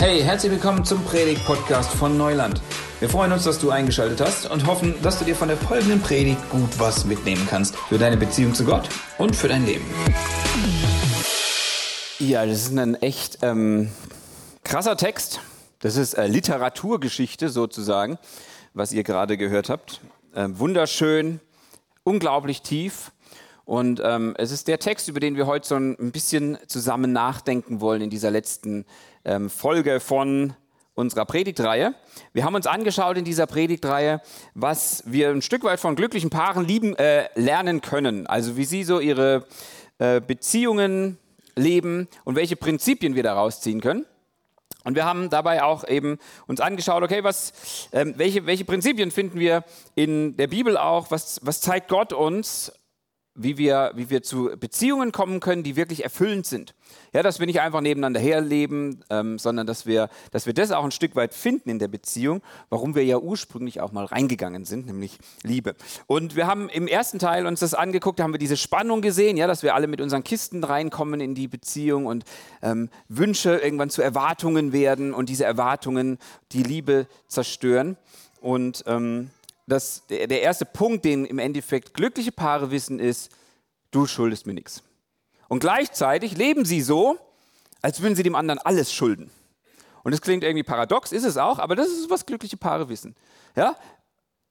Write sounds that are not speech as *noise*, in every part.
Hey, herzlich willkommen zum Predigt-Podcast von Neuland. Wir freuen uns, dass du eingeschaltet hast und hoffen, dass du dir von der folgenden Predigt gut was mitnehmen kannst für deine Beziehung zu Gott und für dein Leben. Ja, das ist ein echt ähm, krasser Text. Das ist äh, Literaturgeschichte sozusagen, was ihr gerade gehört habt. Äh, wunderschön, unglaublich tief. Und ähm, es ist der Text, über den wir heute so ein bisschen zusammen nachdenken wollen in dieser letzten Folge von unserer Predigtreihe. Wir haben uns angeschaut in dieser Predigtreihe, was wir ein Stück weit von glücklichen Paaren lieben, äh, lernen können. Also wie sie so ihre äh, Beziehungen leben und welche Prinzipien wir daraus ziehen können. Und wir haben dabei auch eben uns angeschaut, okay, was, ähm, welche, welche Prinzipien finden wir in der Bibel auch, was, was zeigt Gott uns wie wir, wie wir zu Beziehungen kommen können, die wirklich erfüllend sind. Ja, dass wir nicht einfach nebeneinander herleben, ähm, sondern dass wir, dass wir das auch ein Stück weit finden in der Beziehung, warum wir ja ursprünglich auch mal reingegangen sind, nämlich Liebe. Und wir haben im ersten Teil uns das angeguckt, da haben wir diese Spannung gesehen, ja, dass wir alle mit unseren Kisten reinkommen in die Beziehung und ähm, Wünsche irgendwann zu Erwartungen werden und diese Erwartungen die Liebe zerstören. Und ähm, das, der, erste Punkt, den im Endeffekt glückliche Paare wissen, ist, du schuldest mir nichts. Und gleichzeitig leben sie so, als würden sie dem anderen alles schulden. Und das klingt irgendwie paradox, ist es auch, aber das ist, was glückliche Paare wissen. Ja?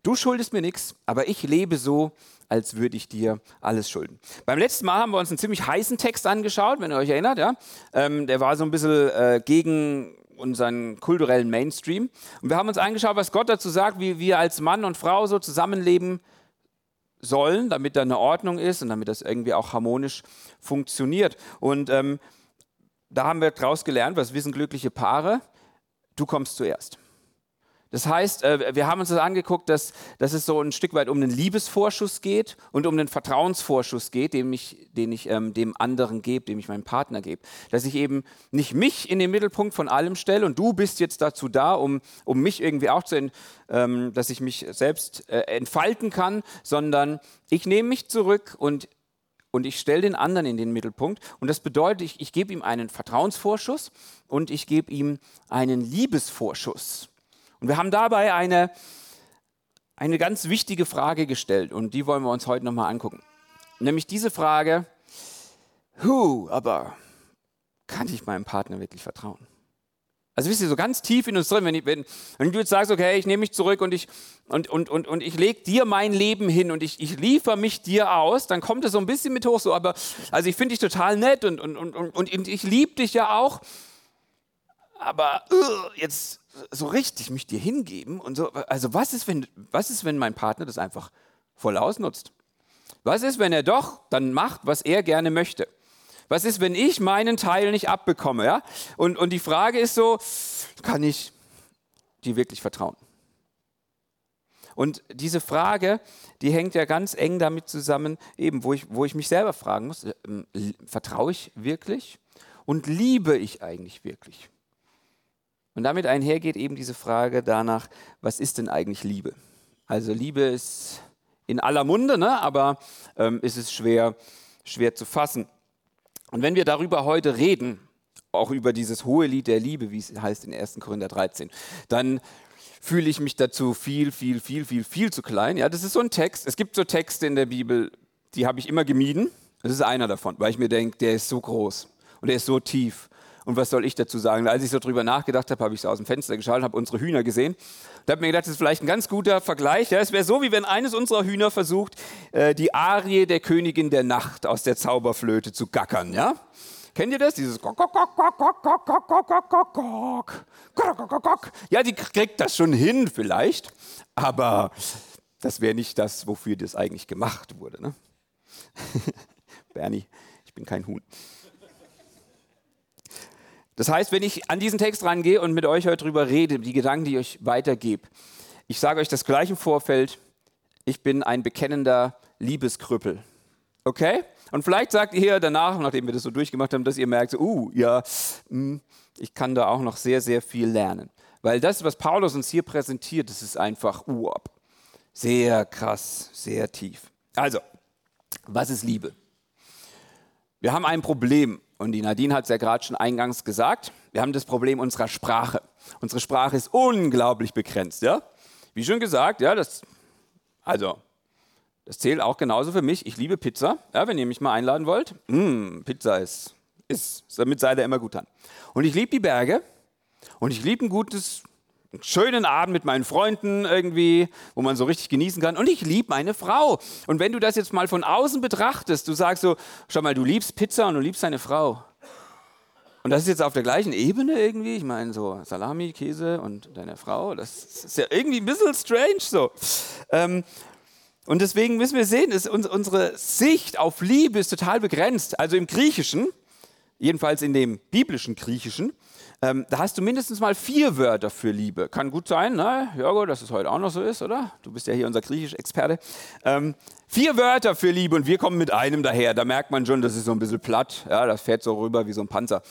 Du schuldest mir nichts, aber ich lebe so, als würde ich dir alles schulden. Beim letzten Mal haben wir uns einen ziemlich heißen Text angeschaut, wenn ihr euch erinnert. Ja? Ähm, der war so ein bisschen äh, gegen unseren kulturellen Mainstream. Und wir haben uns angeschaut, was Gott dazu sagt, wie wir als Mann und Frau so zusammenleben sollen, damit da eine Ordnung ist und damit das irgendwie auch harmonisch funktioniert. Und ähm, da haben wir daraus gelernt, was wissen glückliche Paare? Du kommst zuerst. Das heißt, äh, wir haben uns das angeguckt, dass, dass es so ein Stück weit um einen Liebesvorschuss geht und um einen Vertrauensvorschuss geht, den ich, den ich ähm, dem anderen gebe, dem ich meinem Partner gebe. Dass ich eben nicht mich in den Mittelpunkt von allem stelle und du bist jetzt dazu da, um, um mich irgendwie auch zu, ähm, dass ich mich selbst äh, entfalten kann, sondern ich nehme mich zurück und und ich stelle den anderen in den Mittelpunkt. Und das bedeutet, ich, ich gebe ihm einen Vertrauensvorschuss und ich gebe ihm einen Liebesvorschuss. Und wir haben dabei eine, eine ganz wichtige Frage gestellt und die wollen wir uns heute nochmal angucken. Nämlich diese Frage, hu, aber kann ich meinem Partner wirklich vertrauen? Also wisst ihr, so ganz tief in uns drin, wenn, ich, wenn, wenn du jetzt sagst, okay, ich nehme mich zurück und ich, und, und, und, und ich lege dir mein Leben hin und ich, ich liefere mich dir aus, dann kommt es so ein bisschen mit hoch, so, aber also ich finde dich total nett und, und, und, und, und ich liebe dich ja auch, aber uh, jetzt so richtig mich dir hingeben und so. Also was ist, wenn, was ist, wenn mein Partner das einfach voll ausnutzt? Was ist, wenn er doch dann macht, was er gerne möchte? Was ist, wenn ich meinen Teil nicht abbekomme? Ja? Und, und die Frage ist so, kann ich dir wirklich vertrauen? Und diese Frage, die hängt ja ganz eng damit zusammen, eben, wo ich, wo ich mich selber fragen muss, äh, vertraue ich wirklich und liebe ich eigentlich wirklich? Und damit einhergeht eben diese Frage danach, was ist denn eigentlich Liebe? Also Liebe ist in aller Munde, ne? aber ähm, ist es schwer, schwer zu fassen. Und wenn wir darüber heute reden, auch über dieses hohe Lied der Liebe, wie es heißt in 1. Korinther 13, dann fühle ich mich dazu viel, viel, viel, viel, viel zu klein. Ja, das ist so ein Text. Es gibt so Texte in der Bibel, die habe ich immer gemieden. Das ist einer davon, weil ich mir denke, der ist so groß und der ist so tief und was soll ich dazu sagen? Als ich so drüber nachgedacht habe, habe ich so aus dem Fenster geschaut habe unsere Hühner gesehen. Da habe mir gedacht, das ist vielleicht ein ganz guter Vergleich. Ja, es wäre so, wie wenn eines unserer Hühner versucht, äh, die Arie der Königin der Nacht aus der Zauberflöte zu gackern. Ja? Kennt ihr das? Dieses Ja, die kriegt das schon hin vielleicht, aber das wäre nicht das, wofür das eigentlich gemacht wurde. Ne? Bernie, ich bin kein Huhn. Das heißt, wenn ich an diesen Text rangehe und mit euch heute drüber rede, die Gedanken, die ich euch weitergebe, ich sage euch das gleich im Vorfeld, ich bin ein bekennender Liebeskrüppel. Okay? Und vielleicht sagt ihr danach, nachdem wir das so durchgemacht haben, dass ihr merkt, so, uh, ja, hm, ich kann da auch noch sehr, sehr viel lernen. Weil das, was Paulus uns hier präsentiert, das ist einfach uh, sehr krass, sehr tief. Also, was ist Liebe? Wir haben ein Problem Und die Nadine hat es ja gerade schon eingangs gesagt. Wir haben das Problem unserer Sprache. Unsere Sprache ist unglaublich begrenzt, ja? Wie schon gesagt, ja, das, also, das zählt auch genauso für mich. Ich liebe Pizza. Ja, wenn ihr mich mal einladen wollt, mm, Pizza ist, ist, damit seid ihr immer gut an. Und ich liebe die Berge und ich liebe ein gutes, schönen Abend mit meinen Freunden irgendwie, wo man so richtig genießen kann. Und ich liebe meine Frau. Und wenn du das jetzt mal von außen betrachtest, du sagst so, schau mal, du liebst Pizza und du liebst deine Frau. Und das ist jetzt auf der gleichen Ebene irgendwie. Ich meine, so Salami, Käse und deine Frau, das ist ja irgendwie ein bisschen strange so. Ähm, und deswegen müssen wir sehen, ist unsere Sicht auf Liebe ist total begrenzt. Also im Griechischen, jedenfalls in dem biblischen Griechischen, ähm, da hast du mindestens mal vier Wörter für Liebe. Kann gut sein, ne? Jörgo, dass es heute auch noch so ist, oder? Du bist ja hier unser Griechisch-Experte. Ähm, vier Wörter für Liebe und wir kommen mit einem daher. Da merkt man schon, das ist so ein bisschen platt. Ja, das fährt so rüber wie so ein Panzer.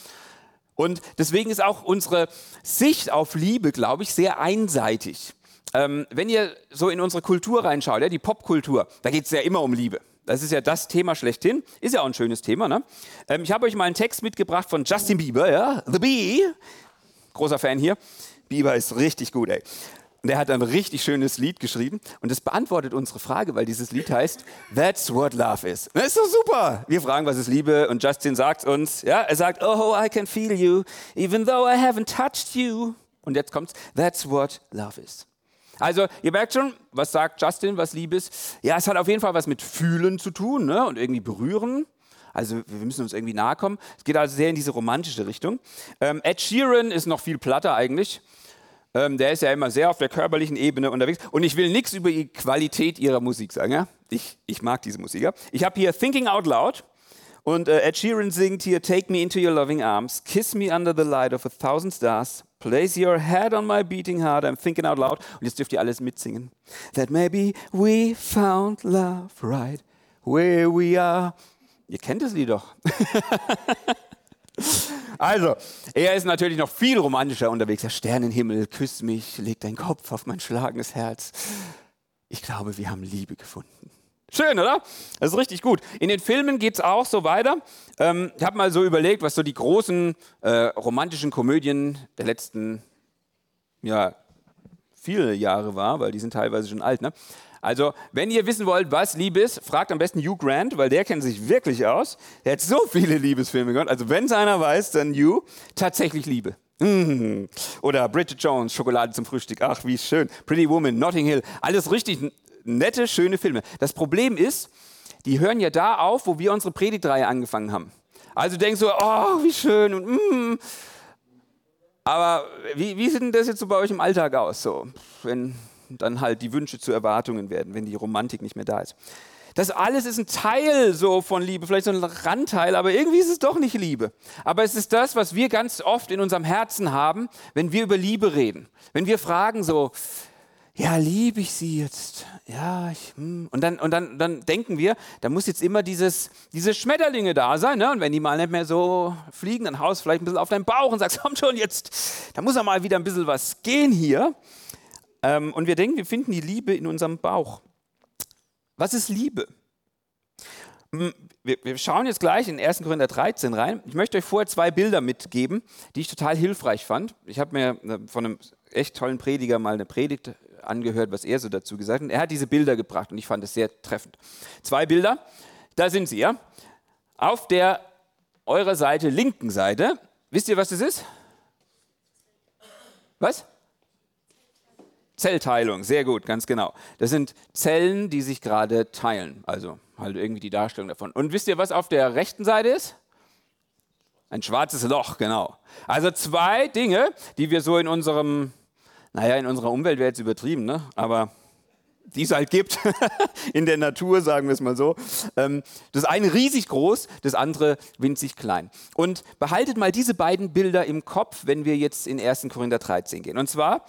Und deswegen ist auch unsere Sicht auf Liebe, glaube ich, sehr einseitig. Ähm, wenn ihr so in unsere Kultur reinschaut, ja, die Popkultur, da geht es ja immer um Liebe. Das ist ja das Thema schlechthin. Ist ja auch ein schönes Thema. Ne? Ähm, ich habe euch mal einen Text mitgebracht von Justin Bieber, ja? The Bee. Großer Fan hier. Bieber ist richtig gut, ey. Und er hat ein richtig schönes Lied geschrieben und das beantwortet unsere Frage, weil dieses Lied heißt That's what love is. Das ist doch super. Wir fragen, was ist Liebe und Justin sagt uns, ja, er sagt, oh, I can feel you, even though I haven't touched you. Und jetzt kommt's, That's what love is. Also ihr merkt schon, was sagt Justin, was Liebe ist? Ja, es hat auf jeden Fall was mit Fühlen zu tun ne? und irgendwie berühren. Also wir müssen uns irgendwie nahe kommen. Es geht also sehr in diese romantische Richtung. Ähm, Ed Sheeran ist noch viel platter eigentlich. Ähm, der ist ja immer sehr auf der körperlichen Ebene unterwegs. Und ich will nichts über die Qualität ihrer Musik sagen. Ja? Ich, ich mag diese Musiker. Ich habe hier Thinking Out Loud. Und äh, Ed Sheeran singt hier Take me into your loving arms, kiss me under the light of a thousand stars, Place your head on my beating heart, I'm thinking out loud. Und jetzt dürft ihr alles mitsingen. That maybe we found love right where we are. Ihr kennt das Lied doch. *laughs* also, er ist natürlich noch viel romantischer unterwegs. Der Sternenhimmel, küss mich, leg deinen Kopf auf mein schlagendes Herz. Ich glaube, wir haben Liebe gefunden. Schön, oder? Das ist richtig gut. In den Filmen geht es auch so weiter. Ähm, ich habe mal so überlegt, was so die großen äh, romantischen Komödien der letzten, ja, viele Jahre war, weil die sind teilweise schon alt. Ne? Also, wenn ihr wissen wollt, was Liebe ist, fragt am besten Hugh Grant, weil der kennt sich wirklich aus. Der hat so viele Liebesfilme gemacht. Also, wenn es einer weiß, dann Hugh. Tatsächlich Liebe. Mmh. Oder Bridget Jones, Schokolade zum Frühstück. Ach, wie schön. Pretty Woman, Notting Hill. Alles richtig nette, schöne Filme. Das Problem ist, die hören ja da auf, wo wir unsere Predigtreihe angefangen haben. Also denkst du, oh, wie schön und mm. Aber wie, wie sieht denn das jetzt so bei euch im Alltag aus, so, wenn dann halt die Wünsche zu Erwartungen werden, wenn die Romantik nicht mehr da ist? Das alles ist ein Teil so von Liebe, vielleicht so ein Randteil, aber irgendwie ist es doch nicht Liebe. Aber es ist das, was wir ganz oft in unserem Herzen haben, wenn wir über Liebe reden. Wenn wir fragen so, ja, liebe ich sie jetzt? Ja, ich, hm. und dann und dann dann denken wir, da muss jetzt immer dieses diese Schmetterlinge da sein, ne? Und wenn die mal nicht mehr so fliegen, dann haust vielleicht ein bisschen auf deinen Bauch und sagst, *laughs* komm schon jetzt, da muss ja mal wieder ein bisschen was gehen hier. Ähm, und wir denken, wir finden die Liebe in unserem Bauch. Was ist Liebe? Hm, wir, wir schauen jetzt gleich in 1. Korinther 13 rein. Ich möchte euch vorher zwei Bilder mitgeben, die ich total hilfreich fand. Ich habe mir äh, von einem echt tollen Prediger mal eine Predigt angehört, was er so dazu gesagt hat. Er hat diese Bilder gebracht und ich fand es sehr treffend. Zwei Bilder, da sind sie, ja. Auf der eurer Seite, linken Seite, wisst ihr, was das ist? Was? Zellteilung, sehr gut, ganz genau. Das sind Zellen, die sich gerade teilen, also halt irgendwie die Darstellung davon. Und wisst ihr, was auf der rechten Seite ist? Ein schwarzes Loch, genau. Also zwei Dinge, die wir so in unserem naja, in unserer Umwelt wäre jetzt übertrieben, ne? aber die es halt gibt, *laughs* in der Natur, sagen wir es mal so. Ähm, das eine riesig groß, das andere winzig klein. Und behaltet mal diese beiden Bilder im Kopf, wenn wir jetzt in 1. Korinther 13 gehen. Und zwar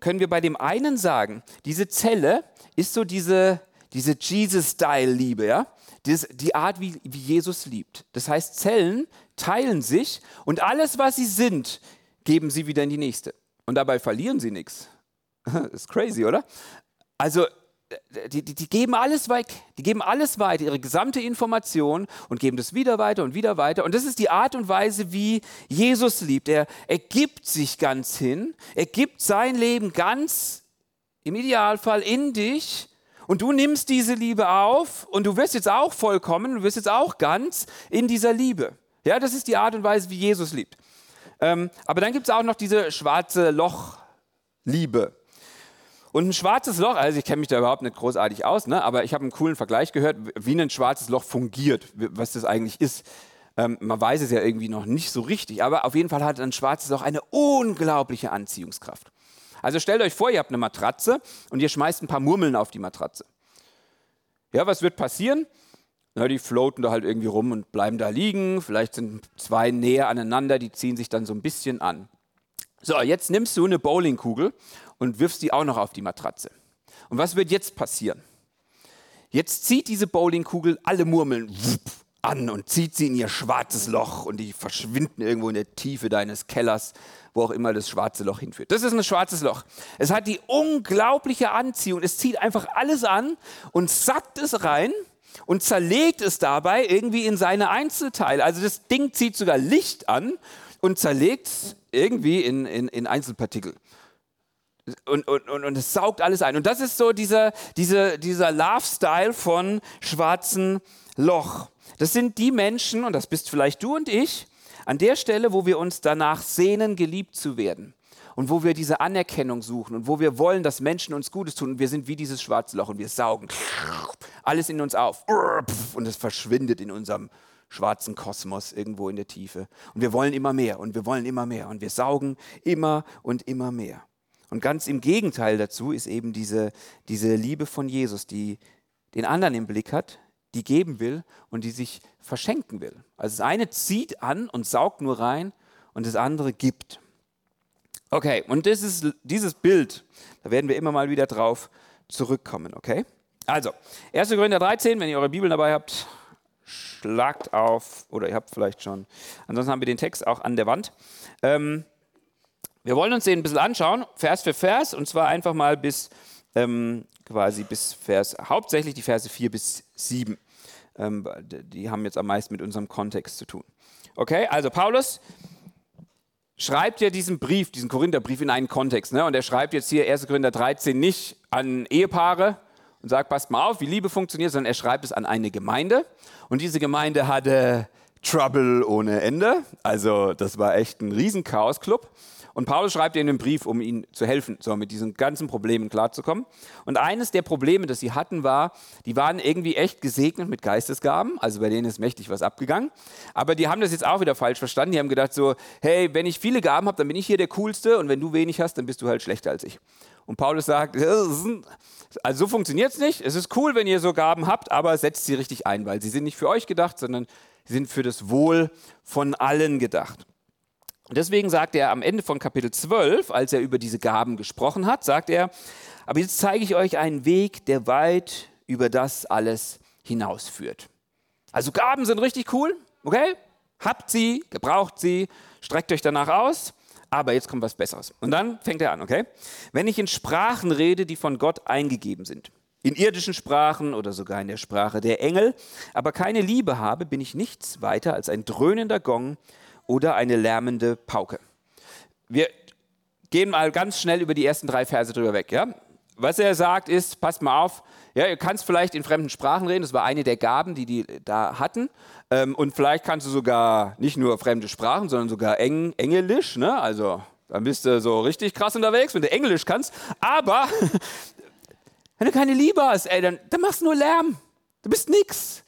können wir bei dem einen sagen, diese Zelle ist so diese, diese Jesus-Style-Liebe, ja? Das, die Art, wie, wie Jesus liebt. Das heißt, Zellen teilen sich und alles, was sie sind, geben sie wieder in die nächste. Und dabei verlieren sie nichts. *laughs* ist crazy, oder? Also, die, die, die, geben alles weg, die geben alles weiter, ihre gesamte Information und geben das wieder weiter und wieder weiter. Und das ist die Art und Weise, wie Jesus liebt. Er, er gibt sich ganz hin, er gibt sein Leben ganz, im Idealfall, in dich. Und du nimmst diese Liebe auf und du wirst jetzt auch vollkommen, du wirst jetzt auch ganz in dieser Liebe. Ja, das ist die Art und Weise, wie Jesus liebt. Ähm, aber dann gibt es auch noch diese schwarze Loch-Liebe. Und ein schwarzes Loch, also ich kenne mich da überhaupt nicht großartig aus, ne? aber ich habe einen coolen Vergleich gehört, wie ein schwarzes Loch fungiert, was das eigentlich ist. Ähm, man weiß es ja irgendwie noch nicht so richtig, aber auf jeden Fall hat ein schwarzes Loch eine unglaubliche Anziehungskraft. Also stellt euch vor, ihr habt eine Matratze und ihr schmeißt ein paar Murmeln auf die Matratze. Ja, was wird passieren? Na, die floaten da halt irgendwie rum und bleiben da liegen. Vielleicht sind zwei näher aneinander, die ziehen sich dann so ein bisschen an. So, jetzt nimmst du eine Bowlingkugel und wirfst die auch noch auf die Matratze. Und was wird jetzt passieren? Jetzt zieht diese Bowlingkugel alle Murmeln an und zieht sie in ihr schwarzes Loch und die verschwinden irgendwo in der Tiefe deines Kellers, wo auch immer das schwarze Loch hinführt. Das ist ein schwarzes Loch. Es hat die unglaubliche Anziehung. Es zieht einfach alles an und sackt es rein und zerlegt es dabei irgendwie in seine Einzelteile. Also das Ding zieht sogar Licht an und zerlegt es irgendwie in, in, in Einzelpartikel. Und, und, und, und, es saugt alles ein. Und das ist so dieser, dieser, dieser Love-Style von schwarzen Loch. Das sind die Menschen, und das bist vielleicht du und ich, an der Stelle, wo wir uns danach sehnen, geliebt zu werden. Und wo wir diese Anerkennung suchen und wo wir wollen, dass Menschen uns Gutes tun. Und wir sind wie dieses schwarze Loch und wir saugen alles in uns auf. Und es verschwindet in unserem schwarzen Kosmos irgendwo in der Tiefe. Und wir wollen immer mehr und wir wollen immer mehr und wir saugen immer und immer mehr. Und ganz im Gegenteil dazu ist eben diese, diese Liebe von Jesus, die den anderen im Blick hat, die geben will und die sich verschenken will. Also das eine zieht an und saugt nur rein und das andere gibt. Okay, und ist dieses Bild, da werden wir immer mal wieder drauf zurückkommen, okay? Also, 1. Korinther 13, wenn ihr eure Bibel dabei habt, schlagt auf, oder ihr habt vielleicht schon. Ansonsten haben wir den Text auch an der Wand. Ähm, wir wollen uns den ein bisschen anschauen, Vers für Vers, und zwar einfach mal bis ähm, quasi bis Vers, hauptsächlich die Verse 4 bis 7. Ähm, die haben jetzt am meisten mit unserem Kontext zu tun. Okay, also Paulus schreibt ja diesen Brief, diesen Korintherbrief in einen Kontext. Ne? Und er schreibt jetzt hier 1. Korinther 13 nicht an Ehepaare, und sagt, passt mal auf, wie Liebe funktioniert, sondern er schreibt es an eine Gemeinde. Und diese Gemeinde hatte Trouble ohne Ende. Also das war echt ein riesen Chaos-Club. Und Paulus schreibt ihnen einen Brief, um ihnen zu helfen, so mit diesen ganzen Problemen klarzukommen. Und eines der Probleme, das sie hatten, war, die waren irgendwie echt gesegnet mit Geistesgaben. Also bei denen ist mächtig was abgegangen. Aber die haben das jetzt auch wieder falsch verstanden. Die haben gedacht so, hey, wenn ich viele Gaben habe, dann bin ich hier der Coolste. Und wenn du wenig hast, dann bist du halt schlechter als ich. Und Paulus sagt, also so funktioniert es nicht. Es ist cool, wenn ihr so Gaben habt, aber setzt sie richtig ein, weil sie sind nicht für euch gedacht, sondern sie sind für das Wohl von allen gedacht. Deswegen sagt er am Ende von Kapitel 12, als er über diese Gaben gesprochen hat, sagt er, aber jetzt zeige ich euch einen Weg, der weit über das alles hinausführt. Also Gaben sind richtig cool, okay? Habt sie, gebraucht sie, streckt euch danach aus aber jetzt kommt was Besseres. Und dann fängt er an, okay? Wenn ich in Sprachen rede, die von Gott eingegeben sind, in irdischen Sprachen oder sogar in der Sprache der Engel, aber keine Liebe habe, bin ich nichts weiter als ein dröhnender Gong oder eine lärmende Pauke. Wir gehen mal ganz schnell über die ersten drei Verse drüber weg, ja? Was er sagt ist, passt mal auf, ja, ihr kannst vielleicht in fremden Sprachen reden, das war eine der Gaben, die die da hatten. Ähm, und vielleicht kannst du sogar nicht nur fremde Sprachen, sondern sogar Eng Englisch, ne? Also dann bist du so richtig krass unterwegs, wenn du Englisch kannst. Aber *laughs* wenn du keine Liebe hast, ey, dann, dann machst du nur Lärm. Du bist nix.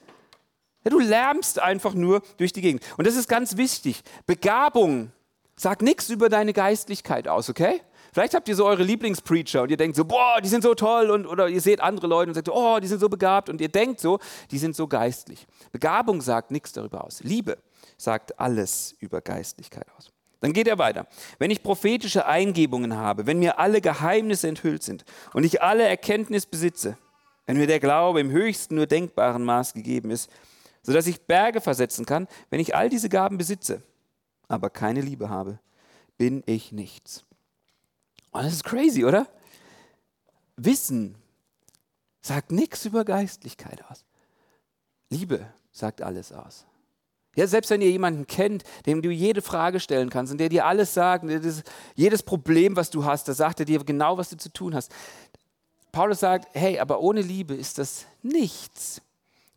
Ja, du lärmst einfach nur durch die Gegend. Und das ist ganz wichtig. Begabung sagt nichts über deine Geistlichkeit aus, okay? Vielleicht habt ihr so eure Lieblingspreacher und ihr denkt so, boah, die sind so toll und oder ihr seht andere Leute und sagt, oh, die sind so begabt und ihr denkt so, die sind so geistlich. Begabung sagt nichts darüber aus. Liebe sagt alles über Geistlichkeit aus. Dann geht er weiter. Wenn ich prophetische Eingebungen habe, wenn mir alle Geheimnisse enthüllt sind und ich alle Erkenntnis besitze, wenn mir der Glaube im höchsten nur denkbaren Maß gegeben ist, sodass ich Berge versetzen kann, wenn ich all diese Gaben besitze, aber keine Liebe habe, bin ich nichts. Oh, das ist crazy, oder? Wissen sagt nichts über Geistlichkeit aus. Liebe sagt alles aus. Ja, selbst wenn ihr jemanden kennt, dem du jede Frage stellen kannst und der dir alles sagt, jedes Problem, was du hast, da sagt er dir genau, was du zu tun hast. Paulus sagt, hey, aber ohne Liebe ist das nichts.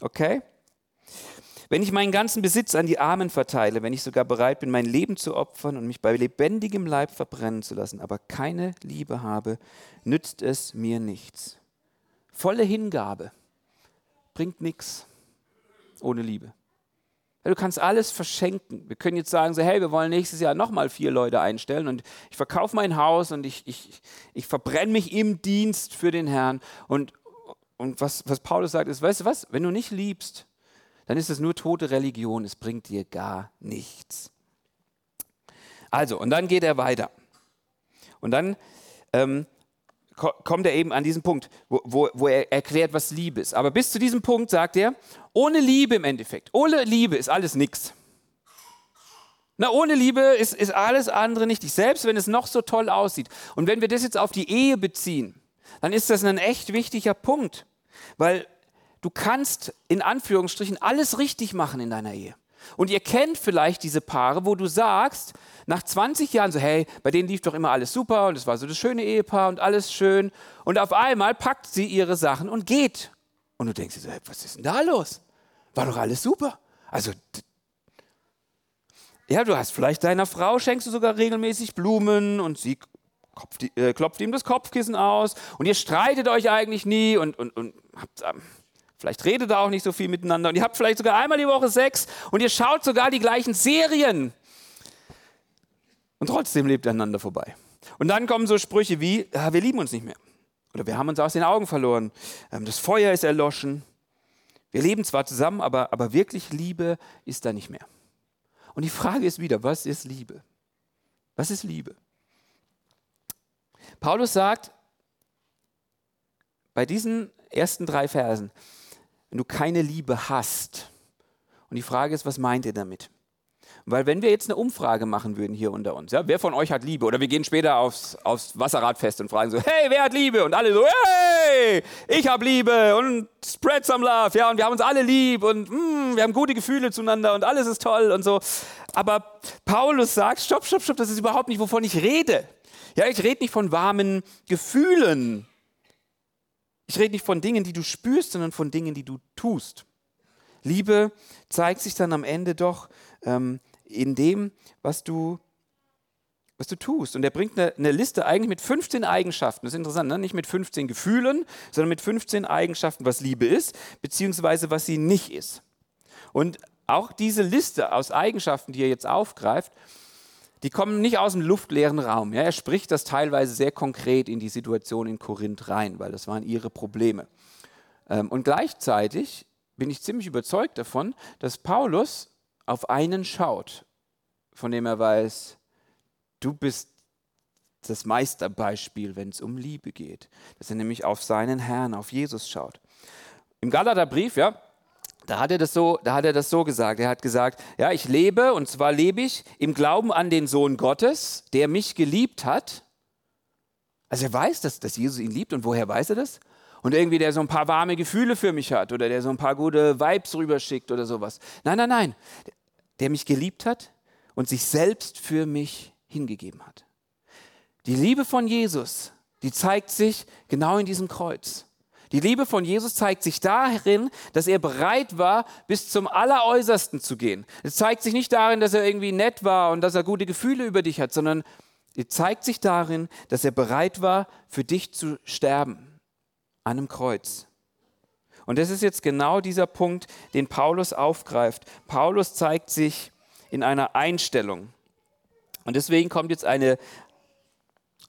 Okay? Wenn ich meinen ganzen Besitz an die Armen verteile, wenn ich sogar bereit bin, mein Leben zu opfern und mich bei lebendigem Leib verbrennen zu lassen, aber keine Liebe habe, nützt es mir nichts. Volle Hingabe bringt nichts ohne Liebe. Du kannst alles verschenken. Wir können jetzt sagen, so, hey, wir wollen nächstes Jahr nochmal vier Leute einstellen und ich verkaufe mein Haus und ich, ich, ich verbrenne mich im Dienst für den Herrn. Und, und was, was Paulus sagt, ist, weißt du was, wenn du nicht liebst, dann ist es nur tote Religion, es bringt dir gar nichts. Also, und dann geht er weiter. Und dann ähm, kommt er eben an diesen Punkt, wo, wo, wo, er erklärt, was Liebe ist. Aber bis zu diesem Punkt sagt er, ohne Liebe im Endeffekt, ohne Liebe ist alles nichts. Na, ohne Liebe ist, ist alles andere nichtig, selbst wenn es noch so toll aussieht. Und wenn wir das jetzt auf die Ehe beziehen, dann ist das ein echt wichtiger Punkt, weil du kannst in Anführungsstrichen alles richtig machen in deiner Ehe. Und ihr kennt vielleicht diese Paare, wo du sagst, nach 20 Jahren so, hey, bei denen lief doch immer alles super und es war so das schöne Ehepaar und alles schön. Und auf einmal packt sie ihre Sachen und geht. Und du denkst dir so, hey, was ist denn da los? War doch alles super. Also, ja, du hast vielleicht deiner Frau, schenkst du sogar regelmäßig Blumen und sie klopft, äh, klopft ihm das Kopfkissen aus und ihr streitet euch eigentlich nie und, und, und habt, ähm, Vielleicht redet ihr auch nicht so viel miteinander und ihr habt vielleicht sogar einmal die Woche Sex und ihr schaut sogar die gleichen Serien. Und trotzdem lebt ihr einander vorbei. Und dann kommen so Sprüche wie, ja, wir lieben uns nicht mehr. Oder wir haben uns aus den Augen verloren. Ähm, das Feuer ist erloschen. Wir leben zwar zusammen, aber, aber wirklich Liebe ist da nicht mehr. Und die Frage ist wieder, was ist Liebe? Was ist Liebe? Paulus sagt bei diesen ersten drei Versen, wenn du keine Liebe hast. Und die Frage ist, was meint ihr damit? Weil wenn wir jetzt eine Umfrage machen würden hier unter uns, ja, wer von euch hat Liebe? Oder wir gehen später aufs, aufs Wasserradfest und fragen so, hey, wer hat Liebe? Und alle so, hey, ich habe Liebe und spread some love, ja, und wir haben uns alle lieb und mm, wir haben gute Gefühle zueinander und alles ist toll und so. Aber Paulus sagt, stopp, stopp, stopp, das ist überhaupt nicht, wovon ich rede. Ja, ich rede nicht von warmen Gefühlen. Ich rede nicht von Dingen, die du spürst, sondern von Dingen, die du tust. Liebe zeigt sich dann am Ende doch ähm, in dem, was du, was du tust. Und er bringt eine, eine, Liste eigentlich mit 15 Eigenschaften. Das ist interessant, ne? nicht mit 15 Gefühlen, sondern mit 15 Eigenschaften, was Liebe ist, beziehungsweise was sie nicht ist. Und auch diese Liste aus Eigenschaften, die er jetzt aufgreift, die kommen nicht aus dem luftleeren Raum. Ja, er spricht das teilweise sehr konkret in die Situation in Korinth rein, weil das waren ihre Probleme. Ähm, und gleichzeitig bin ich ziemlich überzeugt davon, dass Paulus auf einen schaut, von dem er weiß, du bist das Meisterbeispiel, wenn es um Liebe geht. Dass er nämlich auf seinen Herrn, auf Jesus schaut. Im Galaterbrief, ja, da hat, er das so, da hat er das so gesagt. Er hat gesagt, ja, ich lebe und zwar lebe ich im Glauben an den Sohn Gottes, der mich geliebt hat. Also er weiß, dass, dass Jesus ihn liebt und woher weiß er das? Und irgendwie der so ein paar warme Gefühle für mich hat oder der so ein paar gute Vibes rüberschickt oder sowas. Nein, nein, nein. Der mich geliebt hat und sich selbst für mich hingegeben hat. Die Liebe von Jesus, die zeigt sich genau in diesem Kreuz. Die Liebe von Jesus zeigt sich darin, dass er bereit war, bis zum Alleräußersten zu gehen. Es zeigt sich nicht darin, dass er irgendwie nett war und dass er gute Gefühle über dich hat, sondern es zeigt sich darin, dass er bereit war, für dich zu sterben an einem Kreuz. Und das ist jetzt genau dieser Punkt, den Paulus aufgreift. Paulus zeigt sich in einer Einstellung. Und deswegen kommt jetzt eine,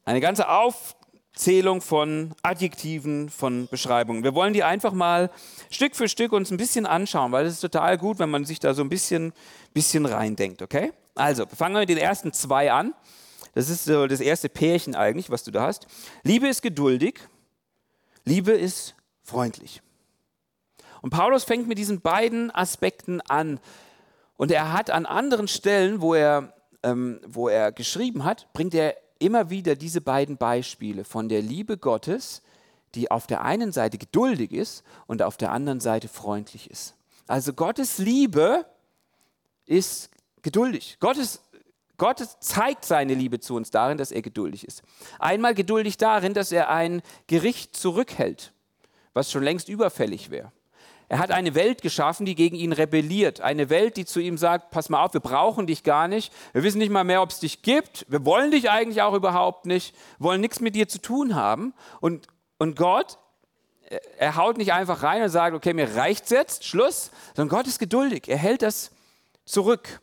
eine ganze Auf, Zählung von Adjektiven, von Beschreibungen. Wir wollen die einfach mal Stück für Stück uns ein bisschen anschauen, weil es ist total gut, wenn man sich da so ein bisschen, bisschen reindenkt, okay? Also, fangen wir mit den ersten zwei an. Das ist so das erste Pärchen eigentlich, was du da hast. Liebe ist geduldig, Liebe ist freundlich. Und Paulus fängt mit diesen beiden Aspekten an. Und er hat an anderen Stellen, wo er, ähm, wo er geschrieben hat, bringt er immer wieder diese beiden Beispiele von der Liebe Gottes, die auf der einen Seite geduldig ist und auf der anderen Seite freundlich ist. Also Gottes Liebe ist geduldig. Gottes, Gott zeigt seine Liebe zu uns darin, dass er geduldig ist. Einmal geduldig darin, dass er ein Gericht zurückhält, was schon längst überfällig wäre. Er hat eine Welt geschaffen, die gegen ihn rebelliert. Eine Welt, die zu ihm sagt, pass mal auf, wir brauchen dich gar nicht. Wir wissen nicht mal mehr, ob es dich gibt. Wir wollen dich eigentlich auch überhaupt nicht. Wir wollen nichts mit dir zu tun haben. Und, und Gott, er haut nicht einfach rein und sagt, okay, mir reicht's jetzt, Schluss. Sondern Gott ist geduldig. Er hält das zurück.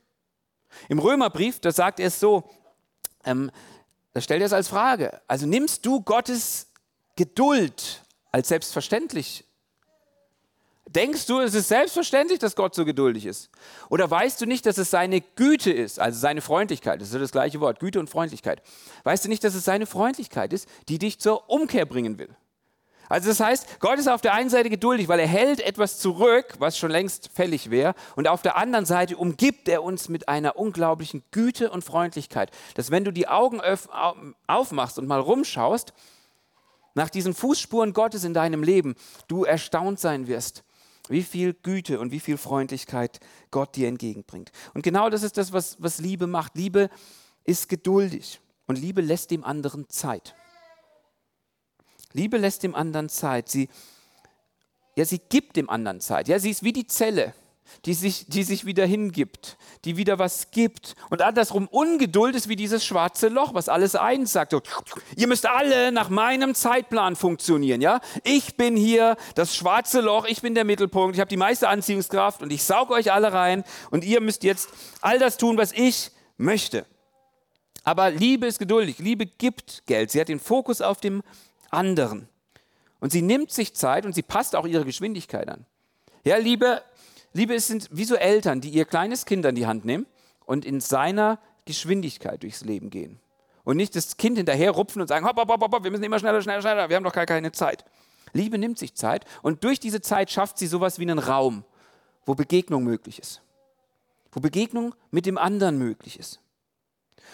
Im Römerbrief, da sagt er es so, ähm, da stellt er es als Frage. Also nimmst du Gottes Geduld als selbstverständlich Denkst du, es ist selbstverständlich, dass Gott so geduldig ist? Oder weißt du nicht, dass es seine Güte ist, also seine Freundlichkeit, das ist das gleiche Wort, Güte und Freundlichkeit. Weißt du nicht, dass es seine Freundlichkeit ist, die dich zur Umkehr bringen will? Also das heißt, Gott ist auf der einen Seite geduldig, weil er hält etwas zurück, was schon längst fällig wäre, und auf der anderen Seite umgibt er uns mit einer unglaublichen Güte und Freundlichkeit, dass wenn du die Augen aufmachst und mal rumschaust, nach diesen Fußspuren Gottes in deinem Leben, du erstaunt sein wirst, wie viel Güte und wie viel Freundlichkeit Gott dir entgegenbringt. Und genau das ist das, was, was Liebe macht. Liebe ist geduldig und Liebe lässt dem anderen Zeit. Liebe lässt dem anderen Zeit. Sie, ja, sie gibt dem anderen Zeit. Ja, sie ist wie die Zelle die sich, die sich wieder hingibt, die wieder was gibt. Und andersrum, Ungeduld ist wie dieses schwarze Loch, was alles eins sagt. So, ihr müsst alle nach meinem Zeitplan funktionieren. Ja? Ich bin hier das schwarze Loch, ich bin der Mittelpunkt, ich habe die meiste Anziehungskraft und ich saug euch alle rein und ihr müsst jetzt all das tun, was ich möchte. Aber Liebe ist geduldig, Liebe gibt Geld. Sie hat den Fokus auf dem anderen. Und sie nimmt sich Zeit und sie passt auch ihre Geschwindigkeit an. Ja, Liebe Liebe sind wie so Eltern, die ihr kleines Kind an die Hand nehmen und in seiner Geschwindigkeit durchs Leben gehen. Und nicht das Kind hinterher rupfen und sagen, hopp, hopp, hopp, hopp, wir müssen immer schneller, schneller, schneller, wir haben doch gar keine Zeit. Liebe nimmt sich Zeit und durch diese Zeit schafft sie sowas wie einen Raum, wo Begegnung möglich ist. Wo Begegnung mit dem anderen möglich ist.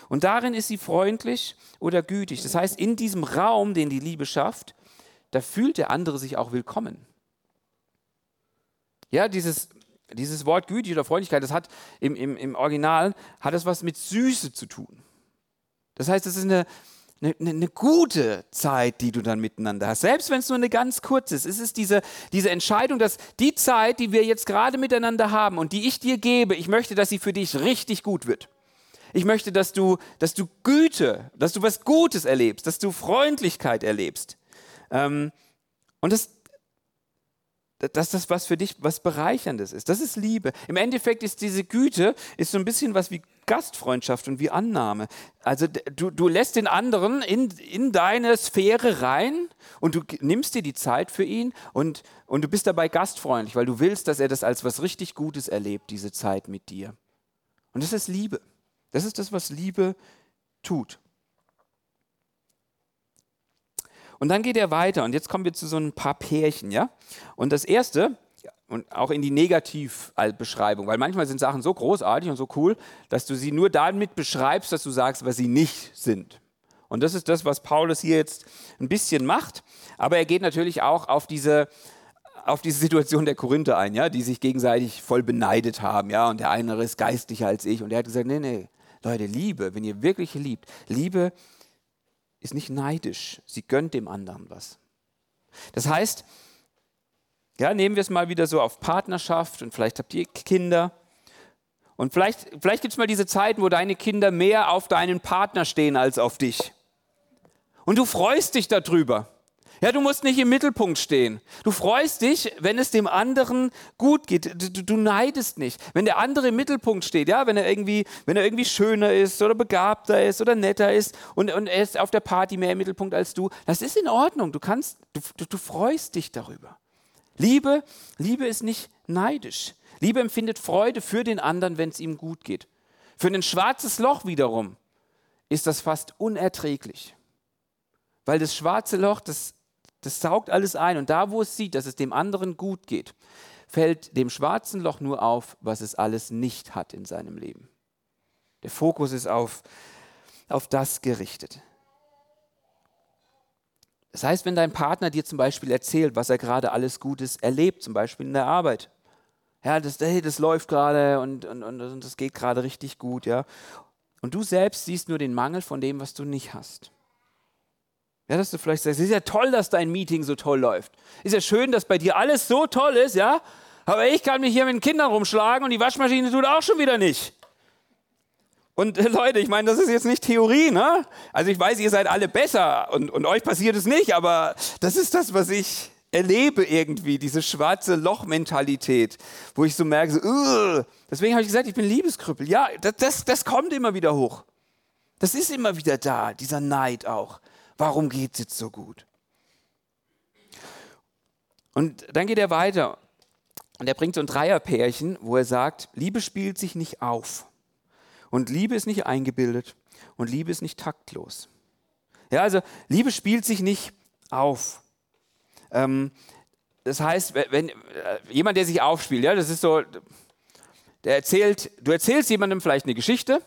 Und darin ist sie freundlich oder gütig. Das heißt, in diesem Raum, den die Liebe schafft, da fühlt der andere sich auch willkommen. Ja, dieses dieses Wort Güte oder Freundlichkeit, das hat im, im, im Original, hat es was mit Süße zu tun. Das heißt, es ist eine, eine, eine, gute Zeit, die du dann miteinander hast. Selbst wenn es nur eine ganz kurze ist, ist es diese, diese Entscheidung, dass die Zeit, die wir jetzt gerade miteinander haben und die ich dir gebe, ich möchte, dass sie für dich richtig gut wird. Ich möchte, dass du, dass du Güte, dass du was Gutes erlebst, dass du Freundlichkeit erlebst. Ähm, und das, dass das was für dich was Bereicherndes ist. Das ist Liebe. Im Endeffekt ist diese Güte ist so ein bisschen was wie Gastfreundschaft und wie Annahme. Also du, du lässt den anderen in, in deine Sphäre rein und du nimmst dir die Zeit für ihn und, und du bist dabei gastfreundlich, weil du willst, dass er das als was richtig Gutes erlebt, diese Zeit mit dir. Und das ist Liebe. Das ist das, was Liebe tut. Und dann geht er weiter und jetzt kommen wir zu so ein paar Pärchen, ja? Und das erste, und auch in die Negativbeschreibung, weil manchmal sind Sachen so großartig und so cool, dass du sie nur damit beschreibst, dass du sagst, was sie nicht sind. Und das ist das, was Paulus hier jetzt ein bisschen macht. Aber er geht natürlich auch auf diese, auf diese Situation der Korinther ein, ja, die sich gegenseitig voll beneidet haben, ja, und der eine ist geistlicher als ich. Und er hat gesagt, nee, nee, Leute, Liebe, wenn ihr wirklich liebt, Liebe ist nicht neidisch. Sie gönnt dem anderen was. Das heißt, ja, nehmen wir es mal wieder so auf Partnerschaft und vielleicht habt ihr Kinder. Und vielleicht, vielleicht gibt es mal diese Zeiten, wo deine Kinder mehr auf deinen Partner stehen als auf dich. Und du freust dich darüber. Ja, du musst nicht im Mittelpunkt stehen. Du freust dich, wenn es dem anderen gut geht. Du, du, neidest nicht. Wenn der andere im Mittelpunkt steht, ja, wenn er irgendwie, wenn er irgendwie schöner ist oder begabter ist oder netter ist und, und er ist auf der Party mehr im Mittelpunkt als du, das ist in Ordnung. Du kannst, du, du, du freust dich darüber. Liebe, Liebe ist nicht neidisch. Liebe empfindet Freude für den anderen, wenn es ihm gut geht. Für ein schwarzes Loch wiederum ist das fast unerträglich. Weil das schwarze Loch, das das saugt alles ein. Und da, wo es sieht, dass es dem anderen gut geht, fällt dem schwarzen Loch nur auf, was es alles nicht hat in seinem Leben. Der Fokus ist auf, auf das gerichtet. Das heißt, wenn dein Partner dir zum Beispiel erzählt, was er gerade alles Gutes erlebt, zum Beispiel in der Arbeit, ja, das, hey, das läuft gerade und, und, und, und das geht gerade richtig gut, ja. Und du selbst siehst nur den Mangel von dem, was du nicht hast. Ja, dass du vielleicht sagst, es ist ja toll, dass dein Meeting so toll läuft. Ist ja schön, dass bei dir alles so toll ist, ja. Aber ich kann mich hier mit den Kindern rumschlagen und die Waschmaschine tut auch schon wieder nicht. Und äh, Leute, ich meine, das ist jetzt nicht Theorie, ne? Also ich weiß, ihr seid alle besser und, und euch passiert es nicht, aber das ist das, was ich erlebe irgendwie, diese schwarze Loch-Mentalität, wo ich so merke, so, uh, deswegen habe ich gesagt, ich bin Liebeskrüppel. Ja, das, das, das kommt immer wieder hoch. Das ist immer wieder da, dieser Neid auch. Warum geht es jetzt so gut? Und dann geht er weiter und er bringt so ein Dreierpärchen, wo er sagt, Liebe spielt sich nicht auf. Und Liebe ist nicht eingebildet und Liebe ist nicht taktlos. Ja, also Liebe spielt sich nicht auf. Ähm, das heißt, wenn äh, jemand, der sich aufspielt, ja, das ist so, der erzählt, du erzählst jemandem vielleicht eine Geschichte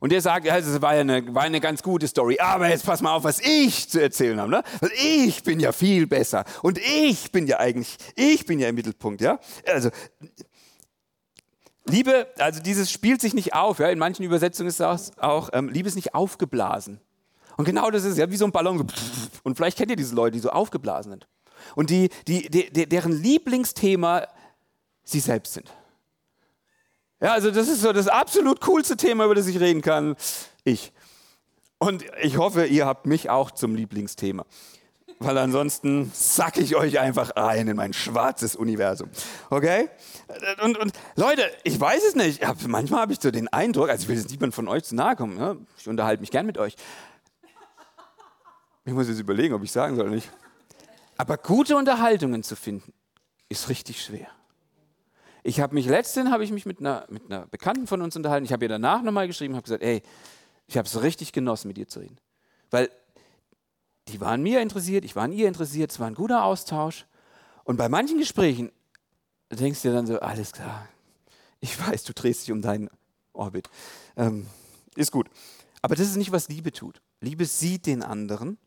und der sagt, ja, das war ja eine, war eine ganz gute Story, aber jetzt pass mal auf, was ich zu erzählen habe. Ne? Weil ich bin ja viel besser und ich bin ja eigentlich, ich bin ja im Mittelpunkt. Ja? Also Liebe, also dieses spielt sich nicht auf. Ja? In manchen Übersetzungen ist es auch, ähm, Liebe ist nicht aufgeblasen. Und genau das ist ja wie so ein Ballon. Und vielleicht kennt ihr diese Leute, die so aufgeblasen sind. Und die, die, die, deren Lieblingsthema sie selbst sind. Ja, also das ist so das absolut coolste Thema, über das ich reden kann. Ich. Und ich hoffe, ihr habt mich auch zum Lieblingsthema weil ansonsten sack ich euch einfach rein in mein schwarzes Universum. Okay? Und, und Leute, ich weiß es nicht. Manchmal habe ich so den Eindruck, also ich will jetzt niemand von euch zu nahe kommen. Ne? Ich unterhalte mich gern mit euch. Ich muss jetzt überlegen, ob ich sagen soll oder nicht. Aber gute Unterhaltungen zu finden, ist richtig schwer. Ich habe mich letztens habe ich mich mit einer, mit einer Bekannten von uns unterhalten. Ich habe ihr danach nochmal geschrieben, habe gesagt, ey, ich habe es richtig genossen, mit dir zu reden. Weil die waren mir interessiert, ich war an ihr interessiert, es war ein guter Austausch. Und bei manchen Gesprächen denkst du dir dann so, alles klar, ich weiß, du drehst dich um deinen Orbit. Ähm, ist gut. Aber das ist nicht, was Liebe tut. Liebe sieht den anderen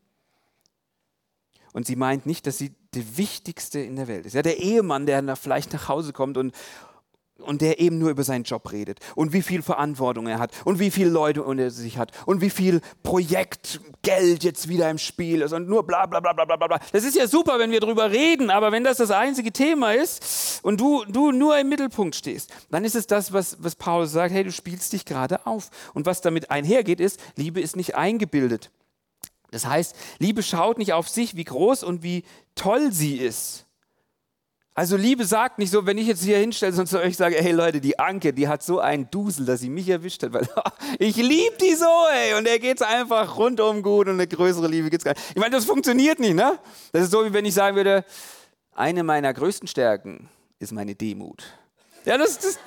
und sie meint nicht, dass sie der Wichtigste in der Welt ist. Ja, der Ehemann, der vielleicht nach Hause kommt und, und der eben nur über seinen Job redet und wie viel Verantwortung er hat und wie viele Leute unter sich hat und wie viel Projektgeld jetzt wieder im Spiel ist und nur bla bla bla bla bla bla. Das ist ja super, wenn wir darüber reden, aber wenn das das einzige Thema ist und du, du nur im Mittelpunkt stehst, dann ist es das, was, was Paulus sagt, hey, du spielst dich gerade auf. Und was damit einhergeht, ist, Liebe ist nicht eingebildet. Das heißt, Liebe schaut nicht auf sich, wie groß und wie toll sie ist also Liebe sagt nicht so, wenn ich jetzt hier hinstelle und zu euch sage, hey Leute, die Anke, die hat so einen Dusel, dass sie mich erwischt hat, weil *laughs* ich liebe die so, ey, und er geht's einfach rundum gut und eine größere Liebe gibt's gar nicht. Ich meine, das funktioniert nicht, ne? Das ist so, wie wenn ich sagen würde, eine meiner größten Stärken ist meine Demut. Ja, das, das,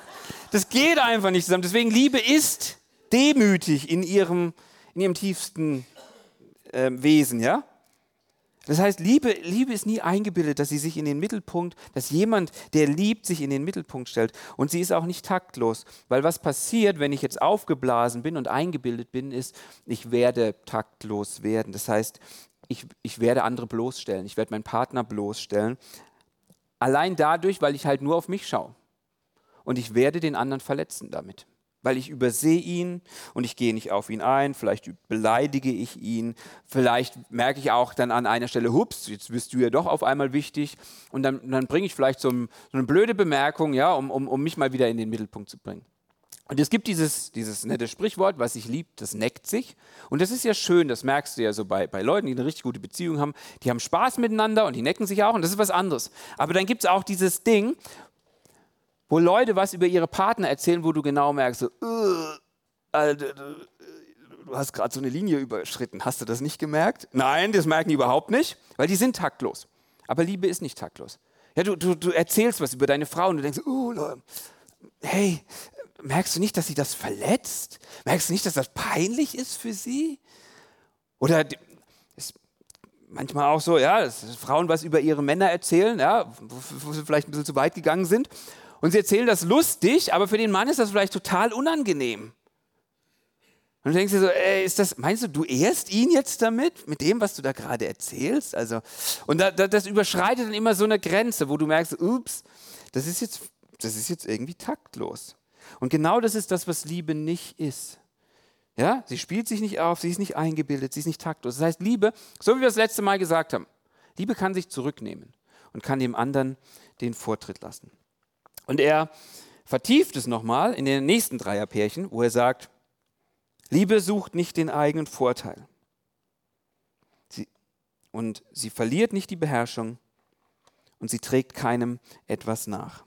das geht einfach nicht zusammen. Deswegen, Liebe ist demütig in ihrem, in ihrem tiefsten äh, Wesen, ja? Das heißt, Liebe, Liebe ist nie eingebildet, dass sie sich in den Mittelpunkt, dass jemand, der liebt, sich in den Mittelpunkt stellt. Und sie ist auch nicht taktlos. Weil was passiert, wenn ich jetzt aufgeblasen bin und eingebildet bin, ist, ich werde taktlos werden. Das heißt, ich, ich werde andere bloßstellen. Ich werde meinen Partner bloßstellen. Allein dadurch, weil ich halt nur auf mich schaue. Und ich werde den anderen verletzen damit weil ich übersehe ihn und ich gehe nicht auf ihn ein, vielleicht beleidige ich ihn, vielleicht merke ich auch dann an einer Stelle, hups, jetzt bist du ja doch auf einmal wichtig und dann, dann bringe ich vielleicht so, ein, so, eine blöde Bemerkung, ja, um, um, um mich mal wieder in den Mittelpunkt zu bringen. Und es gibt dieses, dieses nette Sprichwort, was ich liebe, das neckt sich. Und das ist ja schön, das merkst du ja so bei, bei Leuten, die eine richtig gute Beziehung haben. Die haben Spaß miteinander und die necken sich auch und das ist was anderes. Aber dann gibt es auch dieses Ding, wo Leute was über ihre Partner erzählen, wo du genau merkst, so, äh, du hast gerade so eine Linie überschritten. Hast du das nicht gemerkt? Nein, das merken die überhaupt nicht, weil die sind taktlos. Aber Liebe ist nicht taktlos. Ja, du, du, du erzählst was über deine Frau und du denkst, uh, hey, merkst du nicht, dass sie das verletzt? Merkst du nicht, dass das peinlich ist für sie? Oder ist manchmal auch so, ja, dass Frauen was über ihre Männer erzählen, ja, wo, wo sie vielleicht ein bisschen zu weit gegangen sind. Und sie erzählen das lustig, aber für den Mann ist das vielleicht total unangenehm. Und du denkst dir so, ey, ist das, meinst du, du ehrst ihn jetzt damit, mit dem, was du da gerade erzählst? Also, und da, da, das überschreitet dann immer so eine Grenze, wo du merkst, ups, das ist jetzt, das ist jetzt irgendwie taktlos. Und genau das ist das, was Liebe nicht ist. Ja, sie spielt sich nicht auf, sie ist nicht eingebildet, sie ist nicht taktlos. Das heißt, Liebe, so wie wir das letzte Mal gesagt haben, Liebe kann sich zurücknehmen und kann dem anderen den Vortritt lassen. Und er vertieft es nochmal in den nächsten Dreierpärchen, wo er sagt, Liebe sucht nicht den eigenen Vorteil. Sie, und sie verliert nicht die Beherrschung und sie trägt keinem etwas nach.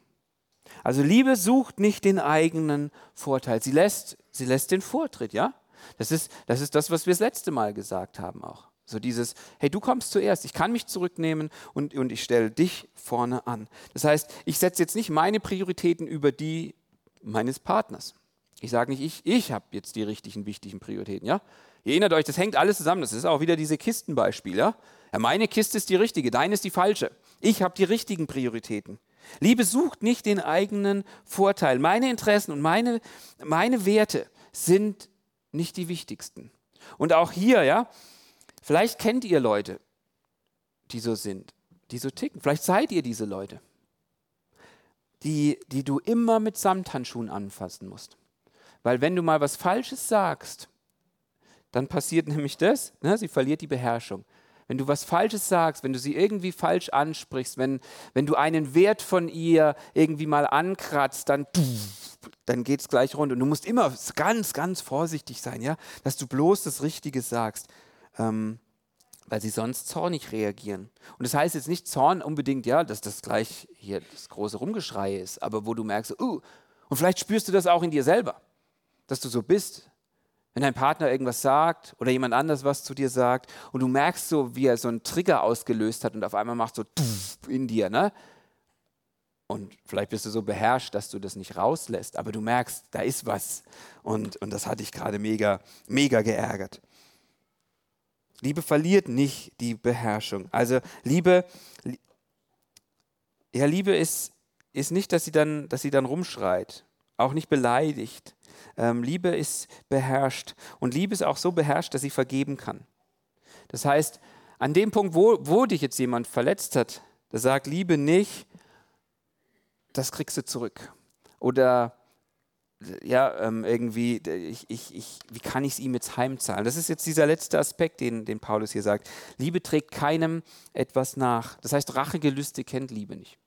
Also Liebe sucht nicht den eigenen Vorteil. Sie lässt, sie lässt den Vortritt, ja? Das ist, das ist das, was wir das letzte Mal gesagt haben auch. So dieses, hey, du kommst zuerst, ich kann mich zurücknehmen und, und ich stelle dich vorne an. Das heißt, ich setze jetzt nicht meine Prioritäten über die meines Partners. Ich sage nicht, ich, ich habe jetzt die richtigen, wichtigen Prioritäten. Ja? Ihr erinnert euch, das hängt alles zusammen. Das ist auch wieder diese Kistenbeispiel. Ja? ja meine Kiste ist die richtige, deine ist die falsche. Ich habe die richtigen Prioritäten. Liebe sucht nicht den eigenen Vorteil. Meine Interessen und meine, meine Werte sind nicht die wichtigsten. Und auch hier, ja, vielleicht kennt ihr Leute, die so sind, die so ticken. Vielleicht seid ihr diese Leute, die, die du immer mit Samthandschuhen anfassen musst. Weil wenn du mal was Falsches sagst, dann passiert *laughs* nämlich das, ne? sie verliert die Beherrschung. Wenn du was Falsches sagst, wenn du sie irgendwie falsch ansprichst, wenn, wenn du einen Wert von ihr irgendwie mal ankratzt, dann, *laughs* dann geht es gleich rund. Und du musst immer ganz, ganz vorsichtig sein, ja, dass du bloß das Richtige sagst. Ähm, weil sie sonst zornig reagieren. Und das heißt jetzt nicht Zorn unbedingt, ja, dass das gleich hier das große Rumgeschrei ist, aber wo du merkst, uh, und vielleicht spürst du das auch in dir selber dass du so bist. Wenn dein Partner irgendwas sagt oder jemand anders was zu dir sagt und du merkst so, wie er so einen Trigger ausgelöst hat und auf einmal macht so in dir, ne? Und vielleicht bist du so beherrscht, dass du das nicht rauslässt, aber du merkst, da ist was. Und, und das hat dich gerade mega, mega geärgert. Liebe verliert nicht die Beherrschung. Also Liebe, ja, Liebe ist, ist nicht, dass sie, dann, dass sie dann rumschreit, auch nicht beleidigt, ähm, Liebe ist beherrscht und Liebe ist auch so beherrscht, dass sie vergeben kann. Das heißt, an dem Punkt, wo, wo dich jetzt jemand verletzt hat, da sagt Liebe nicht, das kriegst du zurück. Oder ja, ähm, irgendwie, ich, ich, ich, wie kann ich es ihm jetzt heimzahlen? Das ist jetzt dieser letzte Aspekt, den, den Paulus hier sagt. Liebe trägt keinem etwas nach. Das heißt, Rachegelüste kennt Liebe nicht.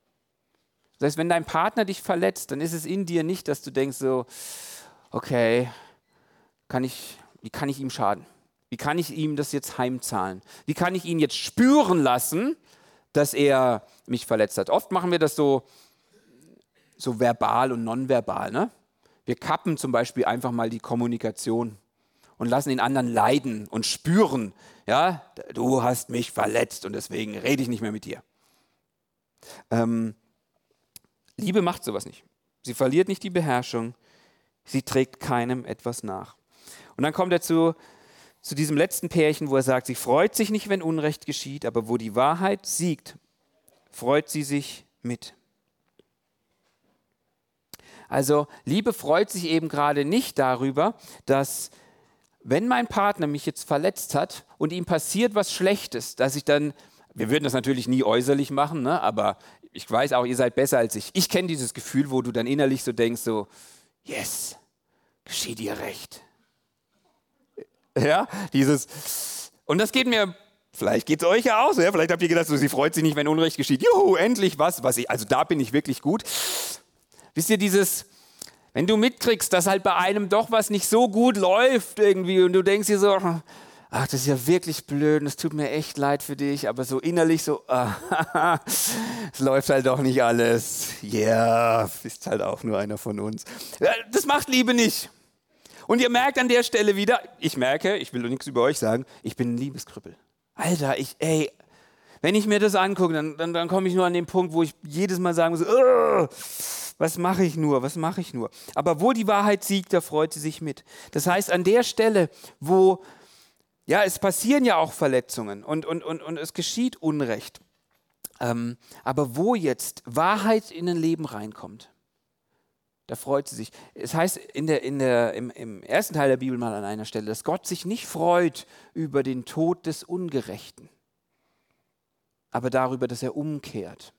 Das heißt, wenn dein Partner dich verletzt, dann ist es in dir nicht, dass du denkst so, okay, kann ich, wie kann ich ihm schaden? Wie kann ich ihm das jetzt heimzahlen? Wie kann ich ihn jetzt spüren lassen, dass er mich verletzt hat? Oft machen wir das so, so verbal und nonverbal. Ne? Wir kappen zum Beispiel einfach mal die Kommunikation und lassen den anderen leiden und spüren, ja, du hast mich verletzt und deswegen rede ich nicht mehr mit dir. Ähm, Liebe macht sowas nicht. Sie verliert nicht die Beherrschung, Sie trägt keinem etwas nach. Und dann kommt er zu, zu diesem letzten Pärchen, wo er sagt, sie freut sich nicht, wenn Unrecht geschieht, aber wo die Wahrheit siegt, freut sie sich mit. Also Liebe freut sich eben gerade nicht darüber, dass wenn mein Partner mich jetzt verletzt hat und ihm passiert was Schlechtes, dass ich dann, wir würden das natürlich nie äußerlich machen, ne, aber ich weiß auch, ihr seid besser als ich. Ich kenne dieses Gefühl, wo du dann innerlich so denkst, so, yes, geschieht dir recht. Ja, dieses, und das geht mir, vielleicht geht es euch ja auch so, ja? vielleicht habt ihr gedacht, so, sie freut sich nicht, wenn Unrecht geschieht. Juhu, endlich was, was ich, also da bin ich wirklich gut. Wisst ihr, dieses, wenn du mitkriegst, dass halt bei einem doch was nicht so gut läuft irgendwie und du denkst dir so, ach, das ist ja wirklich blöd und es tut mir echt leid für dich, aber so innerlich so, ah, *laughs* es läuft halt doch nicht alles. Ja, yeah, bist halt auch nur einer von uns. Das macht Liebe nicht. Und ihr merkt an der Stelle wieder, ich merke, ich will nichts über euch sagen, ich bin ein Liebeskrüppel. Alter, ich, ey, wenn ich mir das angucke, dann, dann, dann komme ich nur an den Punkt, wo ich jedes Mal sagen muss, was mache ich nur, was mache ich nur. Aber wo die Wahrheit siegt, da freut sie sich mit. Das heißt, an der Stelle, wo ja, es passieren ja auch Verletzungen und, und, und, und es geschieht Unrecht. Ähm, aber wo jetzt Wahrheit in ein Leben reinkommt, da freut sie sich. Es heißt in der, in der, im, im ersten Teil der Bibel mal an einer Stelle, dass Gott sich nicht freut über den Tod des Ungerechten, aber darüber, dass er umkehrt.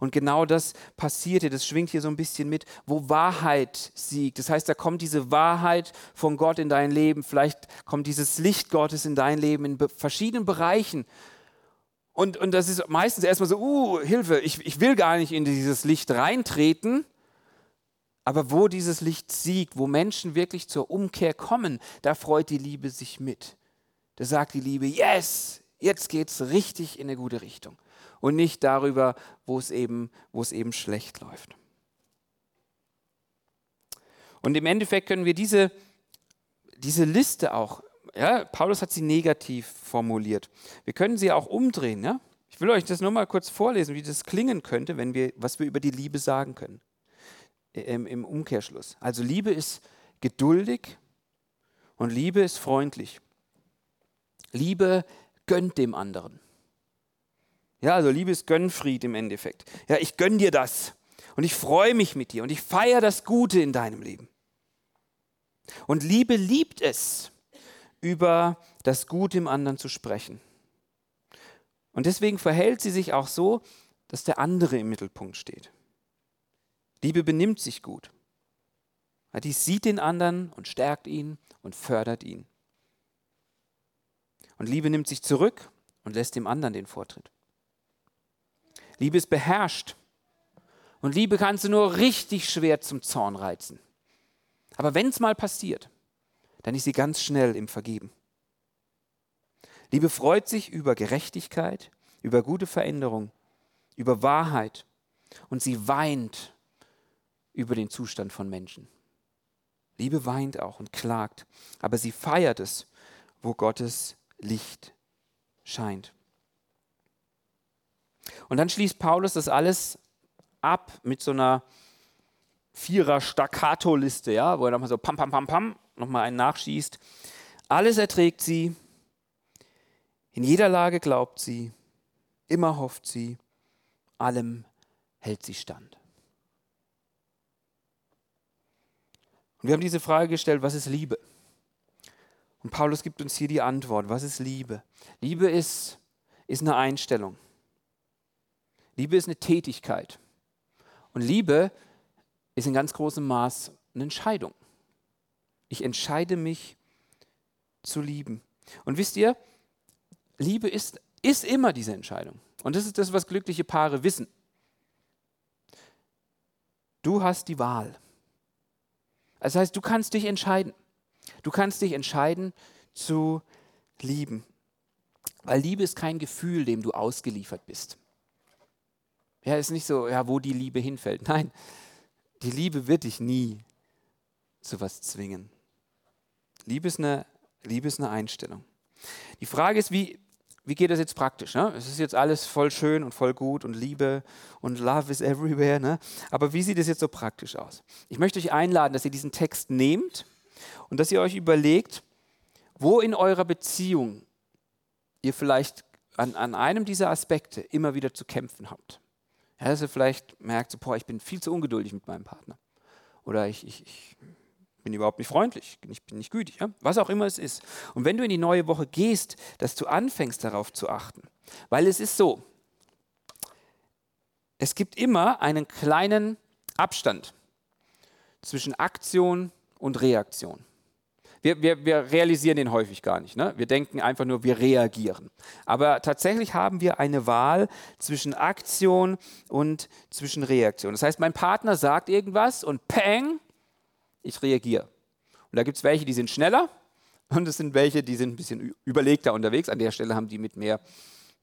Und genau das passiert hier, das schwingt hier so ein bisschen mit, wo Wahrheit siegt. Das heißt, da kommt diese Wahrheit von Gott in dein Leben, vielleicht kommt dieses Licht Gottes in dein Leben in verschiedenen Bereichen. Und, und das ist meistens erstmal so, uh, Hilfe, ich, ich will gar nicht in dieses Licht reintreten. Aber wo dieses Licht siegt, wo Menschen wirklich zur Umkehr kommen, da freut die Liebe sich mit. Da sagt die Liebe, yes, jetzt geht es richtig in eine gute Richtung. Und nicht darüber, wo es eben, wo es eben schlecht läuft. Und im Endeffekt können wir diese, diese Liste auch ja, Paulus hat sie negativ formuliert. Wir können sie auch umdrehen. Ja? Ich will euch das nur mal kurz vorlesen, wie das klingen könnte, wenn wir, was wir über die Liebe sagen können. Im, Im Umkehrschluss. Also Liebe ist geduldig und Liebe ist freundlich. Liebe gönnt dem anderen. Ja, also Liebe ist Gönnfried im Endeffekt. Ja, ich gönn dir das und ich freue mich mit dir und ich feiere das Gute in deinem Leben. Und Liebe liebt es, über das Gute im anderen zu sprechen. Und deswegen verhält sie sich auch so, dass der andere im Mittelpunkt steht. Liebe benimmt sich gut. Die sieht den anderen und stärkt ihn und fördert ihn. Und Liebe nimmt sich zurück und lässt dem anderen den Vortritt. Liebe ist beherrscht. Und Liebe kannst du nur richtig schwer zum Zorn reizen. Aber wenn es mal passiert, dann ist sie ganz schnell im Vergeben. Liebe freut sich über Gerechtigkeit, über gute Veränderung, über Wahrheit und sie weint über den Zustand von Menschen. Liebe weint auch und klagt, aber sie feiert es, wo Gottes Licht scheint. Und dann schließt Paulus das alles ab mit so einer Vierer Staccato-Liste, ja, wo er nochmal so pam, pam, pam, pam nochmal einen nachschießt. Alles erträgt sie, in jeder Lage glaubt sie, immer hofft sie, allem hält sie stand. Und wir haben diese Frage gestellt, was ist Liebe? Und Paulus gibt uns hier die Antwort, was ist Liebe? Liebe ist, ist eine Einstellung. Liebe ist eine Tätigkeit. Und Liebe ist in ganz großem Maß eine Entscheidung. Ich entscheide mich zu lieben. Und wisst ihr, Liebe ist, ist immer diese Entscheidung. Und das ist das, was glückliche Paare wissen. Du hast die Wahl. Das heißt, du kannst dich entscheiden. Du kannst dich entscheiden zu lieben. Weil Liebe ist kein Gefühl, dem du ausgeliefert bist. Ja, ist nicht so, ja, wo die Liebe hinfällt. Nein, die Liebe wird dich nie zu was zwingen. Liebe ist eine, Liebe ist eine Einstellung. Die Frage ist, wie, wie geht das jetzt praktisch? Ne? Es ist jetzt alles voll schön und voll gut und Liebe und Love is everywhere. Ne? Aber wie sieht es jetzt so praktisch aus? Ich möchte euch einladen, dass ihr diesen Text nehmt und dass ihr euch überlegt, wo in eurer Beziehung ihr vielleicht an, an einem dieser Aspekte immer wieder zu kämpfen habt. Ja, dass ihr vielleicht merkt, so, boah, ich bin viel zu ungeduldig mit meinem Partner. Oder ich, ich, ich bin überhaupt nicht freundlich, ich bin nicht gütig, ja? was auch immer es ist. Und wenn du in die neue Woche gehst, dass du anfängst darauf zu achten. Weil es ist so, es gibt immer einen kleinen Abstand zwischen Aktion und Reaktion. Wir, wir, wir realisieren den häufig gar nicht. Ne? Wir denken einfach nur, wir reagieren. Aber tatsächlich haben wir eine Wahl zwischen Aktion und zwischen Reaktion. Das heißt, mein Partner sagt irgendwas und peng, ich reagiere. Und da gibt es welche, die sind schneller und es sind welche, die sind ein bisschen überlegter unterwegs. An der Stelle haben die mit mehr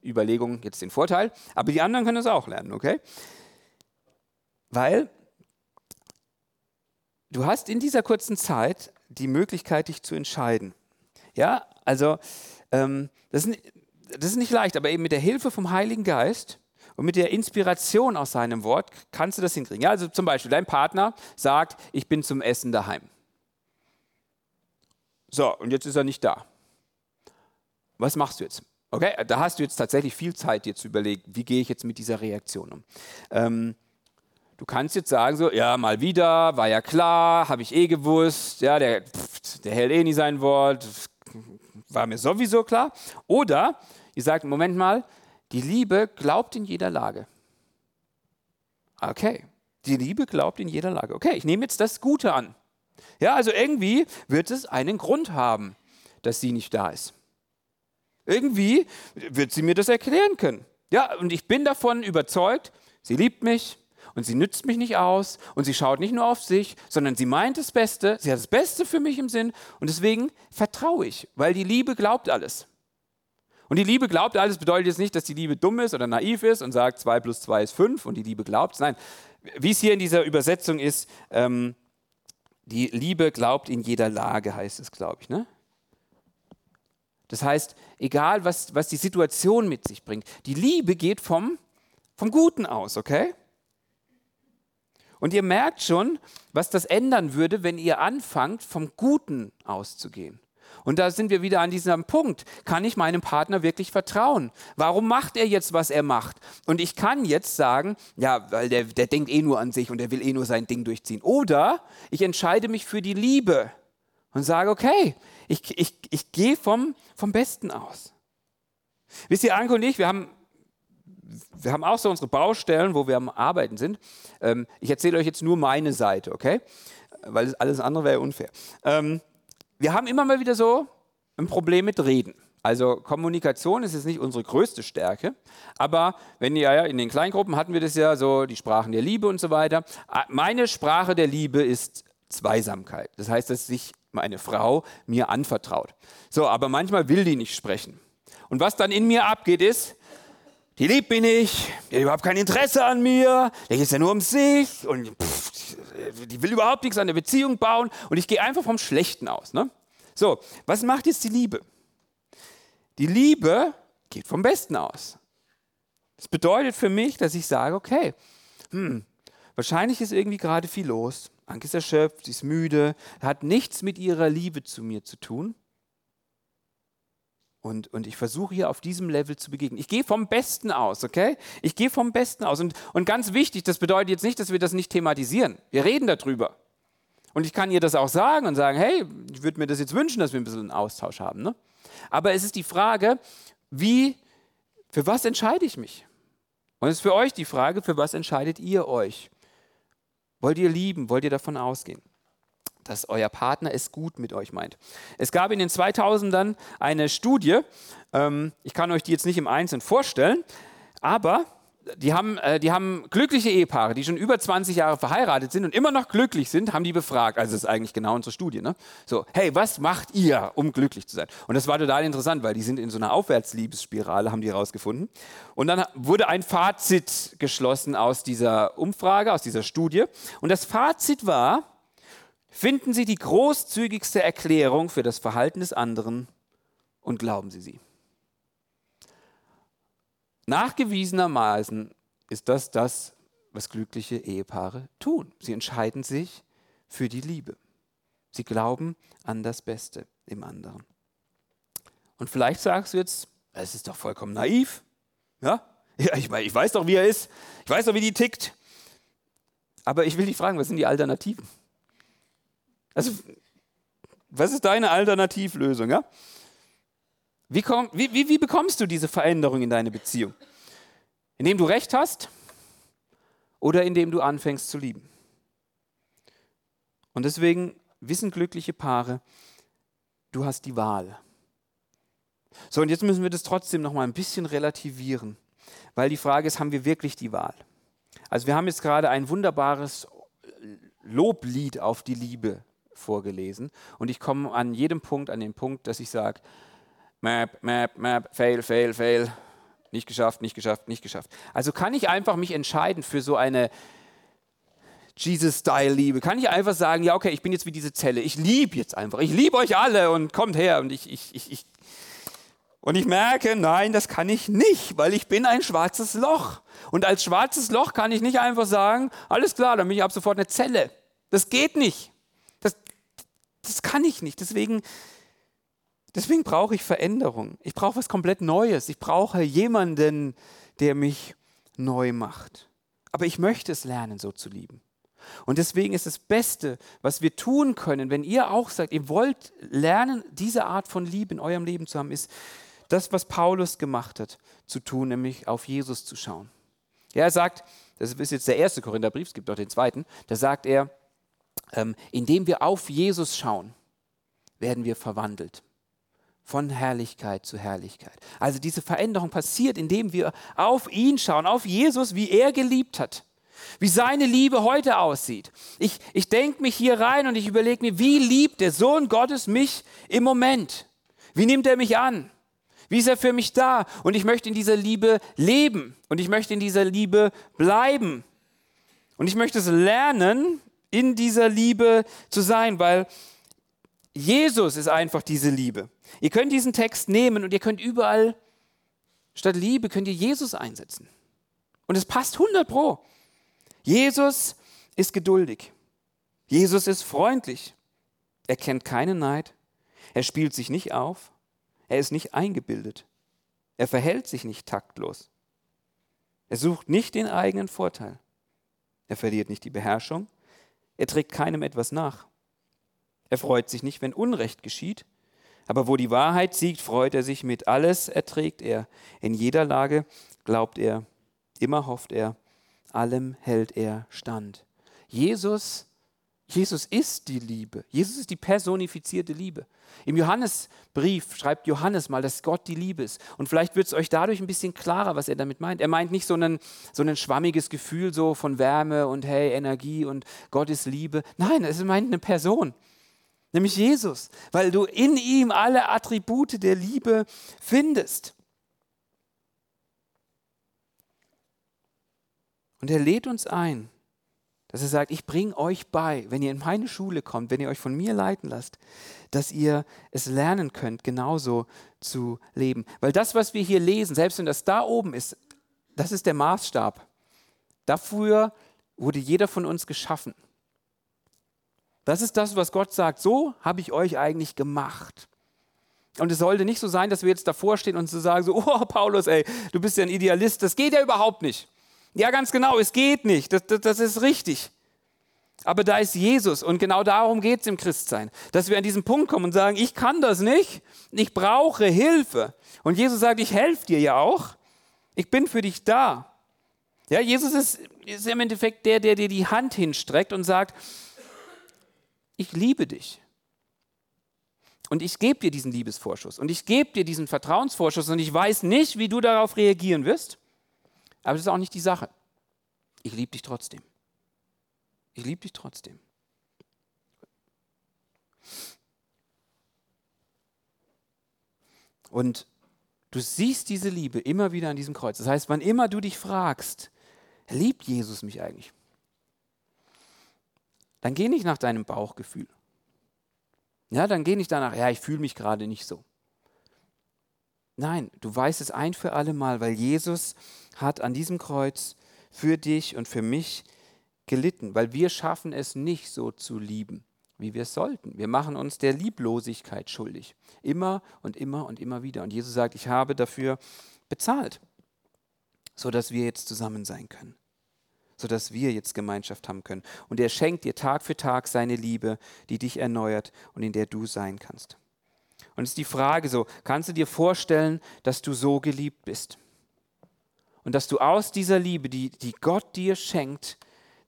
Überlegung jetzt den Vorteil. Aber die anderen können es auch lernen, okay? Weil du hast in dieser kurzen Zeit die Möglichkeit, dich zu entscheiden. Ja, also ähm, das, ist, das ist nicht leicht, aber eben mit der Hilfe vom Heiligen Geist und mit der Inspiration aus seinem Wort kannst du das hinkriegen. Ja, also zum Beispiel, dein Partner sagt, ich bin zum Essen daheim. So, und jetzt ist er nicht da. Was machst du jetzt? Okay, da hast du jetzt tatsächlich viel Zeit, dir zu überlegen, wie gehe ich jetzt mit dieser Reaktion um. Ähm, Du kannst jetzt sagen so, ja, mal wieder, war ja klar, habe ich eh gewusst, ja, der, pff, der hält eh nicht sein Wort, war mir sowieso klar. Oder ihr sagt, Moment mal, die Liebe glaubt in jeder Lage. Okay, die Liebe glaubt in jeder Lage. Okay, ich nehme jetzt das Gute an. Ja, also irgendwie wird es einen Grund haben, dass sie nicht da ist. Irgendwie wird sie mir das erklären können. Ja, und ich bin davon überzeugt, sie liebt mich, und sie nützt mich nicht aus und sie schaut nicht nur auf sich, sondern sie meint das Beste, sie hat das Beste für mich im Sinn und deswegen vertraue ich, weil die Liebe glaubt alles. Und die Liebe glaubt alles bedeutet jetzt nicht, dass die Liebe dumm ist oder naiv ist und sagt, 2 plus 2 ist 5 und die Liebe glaubt. Nein, wie es hier in dieser Übersetzung ist, ähm, die Liebe glaubt in jeder Lage, heißt es, glaube ich. Ne? Das heißt, egal was, was die Situation mit sich bringt, die Liebe geht vom, vom Guten aus, okay? Und ihr merkt schon, was das ändern würde, wenn ihr anfangt, vom Guten auszugehen. Und da sind wir wieder an diesem Punkt. Kann ich meinem Partner wirklich vertrauen? Warum macht er jetzt, was er macht? Und ich kann jetzt sagen, ja, weil der, der denkt eh nur an sich und der will eh nur sein Ding durchziehen. Oder ich entscheide mich für die Liebe und sage, okay, ich, ich, ich gehe vom, vom Besten aus. Wisst ihr, Anke und ich, wir haben wir haben auch so unsere Baustellen, wo wir am Arbeiten sind. Ähm, ich erzähle euch jetzt nur meine Seite, okay? Weil alles andere wäre unfair. Ähm, wir haben immer mal wieder so ein Problem mit Reden. Also Kommunikation ist jetzt nicht unsere größte Stärke, aber wenn ihr ja in den Kleingruppen hatten wir das ja so, die Sprachen der Liebe und so weiter. Ah, meine Sprache der Liebe ist Zweisamkeit. Das heißt, dass sich meine Frau mir anvertraut. So, aber manchmal will die nicht sprechen. Und was dann in mir abgeht, ist, die liebt mich nicht, die hat überhaupt kein Interesse an mir, der geht ja nur um sich und pff, die will überhaupt nichts an der Beziehung bauen und ich gehe einfach vom Schlechten aus. Ne? So, was macht jetzt die Liebe? Die Liebe geht vom Besten aus. Das bedeutet für mich, dass ich sage, okay, hm, wahrscheinlich ist irgendwie gerade viel los. Anke ist erschöpft, sie ist müde, hat nichts mit ihrer Liebe zu mir zu tun. Und, und ich versuche hier auf diesem Level zu begegnen. Ich gehe vom Besten aus, okay? Ich gehe vom Besten aus. Und, und ganz wichtig, das bedeutet jetzt nicht, dass wir das nicht thematisieren. Wir reden darüber. Und ich kann ihr das auch sagen und sagen, hey, ich würde mir das jetzt wünschen, dass wir ein bisschen einen Austausch haben. Ne? Aber es ist die Frage, wie, für was entscheide ich mich? Und es ist für euch die Frage, für was entscheidet ihr euch? Wollt ihr lieben? Wollt ihr davon ausgehen? Dass euer Partner es gut mit euch meint. Es gab in den 2000ern eine Studie, ähm, ich kann euch die jetzt nicht im Einzelnen vorstellen, aber die haben, äh, die haben glückliche Ehepaare, die schon über 20 Jahre verheiratet sind und immer noch glücklich sind, haben die befragt. Also das ist eigentlich genau unsere Studie. Ne? So, hey, was macht ihr, um glücklich zu sein? Und das war total interessant, weil die sind in so einer Aufwärtsliebesspirale, haben die herausgefunden. Und dann wurde ein Fazit geschlossen aus dieser Umfrage, aus dieser Studie. Und das Fazit war, Finden Sie die großzügigste Erklärung für das Verhalten des anderen und glauben Sie sie. Nachgewiesenermaßen ist das das, was glückliche Ehepaare tun. Sie entscheiden sich für die Liebe. Sie glauben an das Beste im anderen. Und vielleicht sagst du jetzt, es ist doch vollkommen naiv. Ja, ja ich, ich weiß doch, wie er ist. Ich weiß doch, wie die tickt. Aber ich will dich fragen, was sind die Alternativen? Also, was ist deine Alternativlösung? Ja? Wie, komm, wie, wie, wie bekommst du diese Veränderung in deine Beziehung? Indem du Recht hast oder indem du anfängst zu lieben? Und deswegen wissen glückliche Paare, du hast die Wahl. So, und jetzt müssen wir das trotzdem noch mal ein bisschen relativieren, weil die Frage ist, haben wir wirklich die Wahl? Also wir haben jetzt gerade ein wunderbares Loblied auf die Liebe vorgelesen. Und ich komme an jedem Punkt an den Punkt, dass ich sage, Map, Map, Map, fail, fail, fail, nicht geschafft, nicht geschafft, nicht geschafft. Also kann ich einfach mich entscheiden für so eine Jesus-Style-Liebe? Kann ich einfach sagen, ja, okay, ich bin jetzt wie diese Zelle, ich liebe jetzt einfach, ich liebe euch alle und kommt her und ich, ich, ich, ich. Und ich merke, nein, das kann ich nicht, weil ich bin ein schwarzes Loch. Und als schwarzes Loch kann ich nicht einfach sagen, alles klar, dann bin ich ab sofort eine Zelle. Das geht nicht das kann ich nicht. Deswegen, deswegen brauche ich Veränderung. Ich brauche was komplett Neues. Ich brauche jemanden, der mich neu macht. Aber ich möchte es lernen, so zu lieben. Und deswegen ist das Beste, was wir tun können, wenn ihr auch sagt, ihr wollt lernen, diese Art von Liebe in eurem Leben zu haben, ist das, was Paulus gemacht hat, zu tun, nämlich auf Jesus zu schauen. Ja, er sagt, das ist jetzt der erste Korintherbrief, es gibt auch den zweiten, da sagt er, ähm, indem wir auf Jesus schauen, werden wir verwandelt. Von Herrlichkeit zu Herrlichkeit. Also diese Veränderung passiert, indem wir auf ihn schauen, auf Jesus, wie er geliebt hat wie seine Liebe heute aussieht. Ich, ich denke mich hier rein und ich überlege mir, wie liebt der Sohn Gottes mich im Moment? Wie nimmt er mich an? Wie ist er für mich da? Und ich möchte in dieser Liebe leben und ich möchte in dieser Liebe bleiben. Und ich möchte es lernen, in dieser Liebe zu sein, weil Jesus ist einfach diese Liebe. Ihr könnt diesen Text nehmen und ihr könnt überall statt Liebe könnt ihr Jesus einsetzen. Und es passt 100 pro. Jesus ist geduldig. Jesus ist freundlich. Er kennt keinen Neid. Er spielt sich nicht auf. Er ist nicht eingebildet. Er verhält sich nicht taktlos. Er sucht nicht den eigenen Vorteil. Er verliert nicht die Beherrschung. Er trägt keinem etwas nach. Er freut sich nicht, wenn Unrecht geschieht. Aber wo die Wahrheit siegt, freut er sich mit. Alles erträgt er. In jeder Lage glaubt er. Immer hofft er allem hält er stand. Jesus, Jesus ist die Liebe. Jesus ist die personifizierte Liebe. Im Johannesbrief schreibt Johannes mal, dass Gott die Liebe ist. Und vielleicht wird es euch dadurch ein bisschen klarer, was er damit meint. Er meint nicht so ein, so ein schwammiges Gefühl so von Wärme und hey, Energie und Gott ist Liebe. Nein, es meint eine Person, nämlich Jesus, weil du in ihm alle Attribute der Liebe findest. Und er lädt uns ein, dass er sagt, ich bringe euch bei, wenn ihr in meine Schule kommt, wenn ihr euch von mir leiten lasst, dass ihr es lernen könnt, genauso zu leben. Weil das, was wir hier lesen, selbst wenn das da oben ist, das ist der Maßstab. Dafür wurde jeder von uns geschaffen. Das ist das, was Gott sagt. So habe ich euch eigentlich gemacht. Und es sollte nicht so sein, dass wir jetzt davor stehen und so sagen, so, *laughs* oh Paulus, ey, du bist ja ein Idealist. Das geht ja überhaupt nicht. Ja, ganz genau, es geht nicht. Das, das, das ist richtig. Aber da ist Jesus und genau darum geht es im Christsein, dass wir an diesen Punkt kommen und sagen, ich kann das nicht, ich brauche Hilfe. Und Jesus sagt, ich helfe dir ja auch, ich bin für dich da. Ja, Jesus ist, ist im Endeffekt der, der dir die Hand hinstreckt und sagt, ich liebe dich. Und ich gebe dir diesen Liebesvorschuss und ich gebe dir diesen Vertrauensvorschuss und ich weiß nicht, wie du darauf reagieren wirst. Aber das ist auch nicht die Sache. Ich liebe dich trotzdem. Ich liebe dich trotzdem. Und du siehst diese Liebe immer wieder an diesem Kreuz. Das heißt, wann immer du dich fragst, liebt Jesus mich eigentlich? Dann geh nicht nach deinem Bauchgefühl. Ja, dann geh nicht danach, ja, ich fühle mich gerade nicht so. Nein, du weißt es ein für alle Mal, weil Jesus hat an diesem Kreuz für dich und für mich gelitten, weil wir schaffen es nicht so zu lieben, wie wir es sollten. Wir machen uns der Lieblosigkeit schuldig. Immer und immer und immer wieder. Und Jesus sagt, ich habe dafür bezahlt, sodass wir jetzt zusammen sein können. Sodass wir jetzt Gemeinschaft haben können. Und er schenkt dir Tag für Tag seine Liebe, die dich erneuert und in der du sein kannst. Und es ist die Frage so, kannst du dir vorstellen, dass du so geliebt bist? Und dass du aus dieser Liebe, die, die Gott dir schenkt,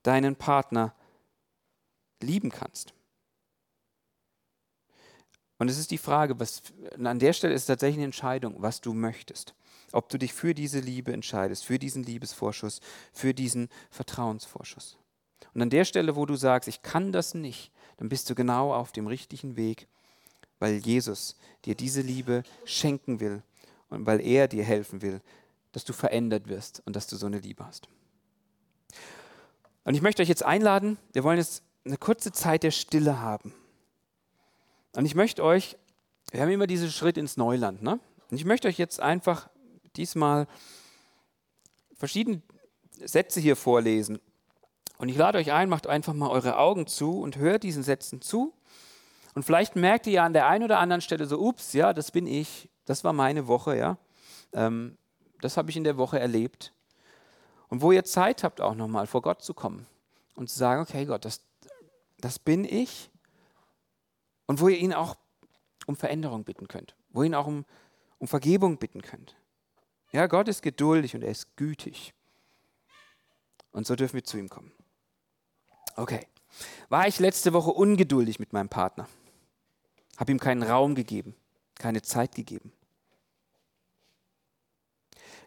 deinen Partner lieben kannst? Und es ist die Frage, was, an der Stelle ist tatsächlich eine Entscheidung, was du möchtest. Ob du dich für diese Liebe entscheidest, für diesen Liebesvorschuss, für diesen Vertrauensvorschuss. Und an der Stelle, wo du sagst, ich kann das nicht, dann bist du genau auf dem richtigen Weg weil Jesus dir diese Liebe schenken will und weil er dir helfen will, dass du verändert wirst und dass du so eine Liebe hast. Und ich möchte euch jetzt einladen, wir wollen jetzt eine kurze Zeit der Stille haben. Und ich möchte euch, wir haben immer diesen Schritt ins Neuland, ne? Und ich möchte euch jetzt einfach diesmal verschiedene Sätze hier vorlesen. Und ich lade euch ein, macht einfach mal eure Augen zu und hört diesen Sätzen zu und vielleicht merkt ihr ja an der einen oder anderen Stelle so, ups, ja, das bin ich, das war meine Woche, ja. Ähm, das habe ich in der Woche erlebt. Und wo ihr Zeit habt, auch nochmal vor Gott zu kommen und zu sagen, okay Gott, das, das bin ich. Und wo ihr ihn auch um Veränderung bitten könnt, wo ihr ihn auch um, um Vergebung bitten könnt. Ja, Gott ist geduldig und er ist gütig. Und so dürfen wir zu ihm kommen. Okay. War ich letzte Woche ungeduldig mit meinem Partner? Habe ihm keinen Raum gegeben, keine Zeit gegeben?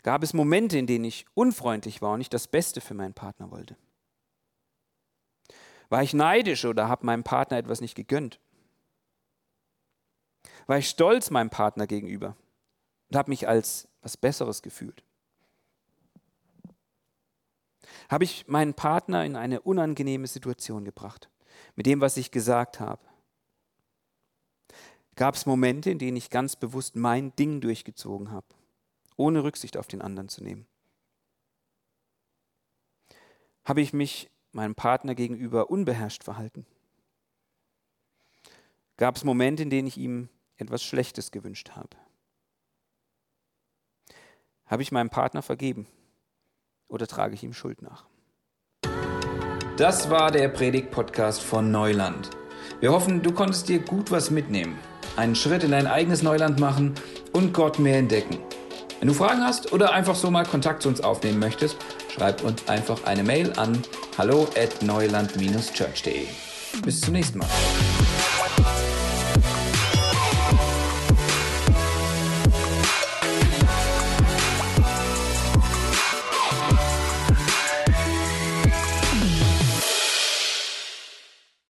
Gab es Momente, in denen ich unfreundlich war und nicht das Beste für meinen Partner wollte? War ich neidisch oder habe meinem Partner etwas nicht gegönnt? War ich stolz meinem Partner gegenüber und habe mich als was Besseres gefühlt? Habe ich meinen Partner in eine unangenehme Situation gebracht mit dem, was ich gesagt habe? Gab es Momente, in denen ich ganz bewusst mein Ding durchgezogen habe, ohne Rücksicht auf den anderen zu nehmen? Habe ich mich meinem Partner gegenüber unbeherrscht verhalten? Gab es Momente, in denen ich ihm etwas Schlechtes gewünscht habe? Habe ich meinem Partner vergeben oder trage ich ihm Schuld nach? Das war der Predigt-Podcast von Neuland. Wir hoffen, du konntest dir gut was mitnehmen, einen Schritt in dein eigenes Neuland machen und Gott mehr entdecken. Wenn du Fragen hast oder einfach so mal Kontakt zu uns aufnehmen möchtest, schreib uns einfach eine Mail an hallo at neuland-church.de. Bis zum nächsten Mal.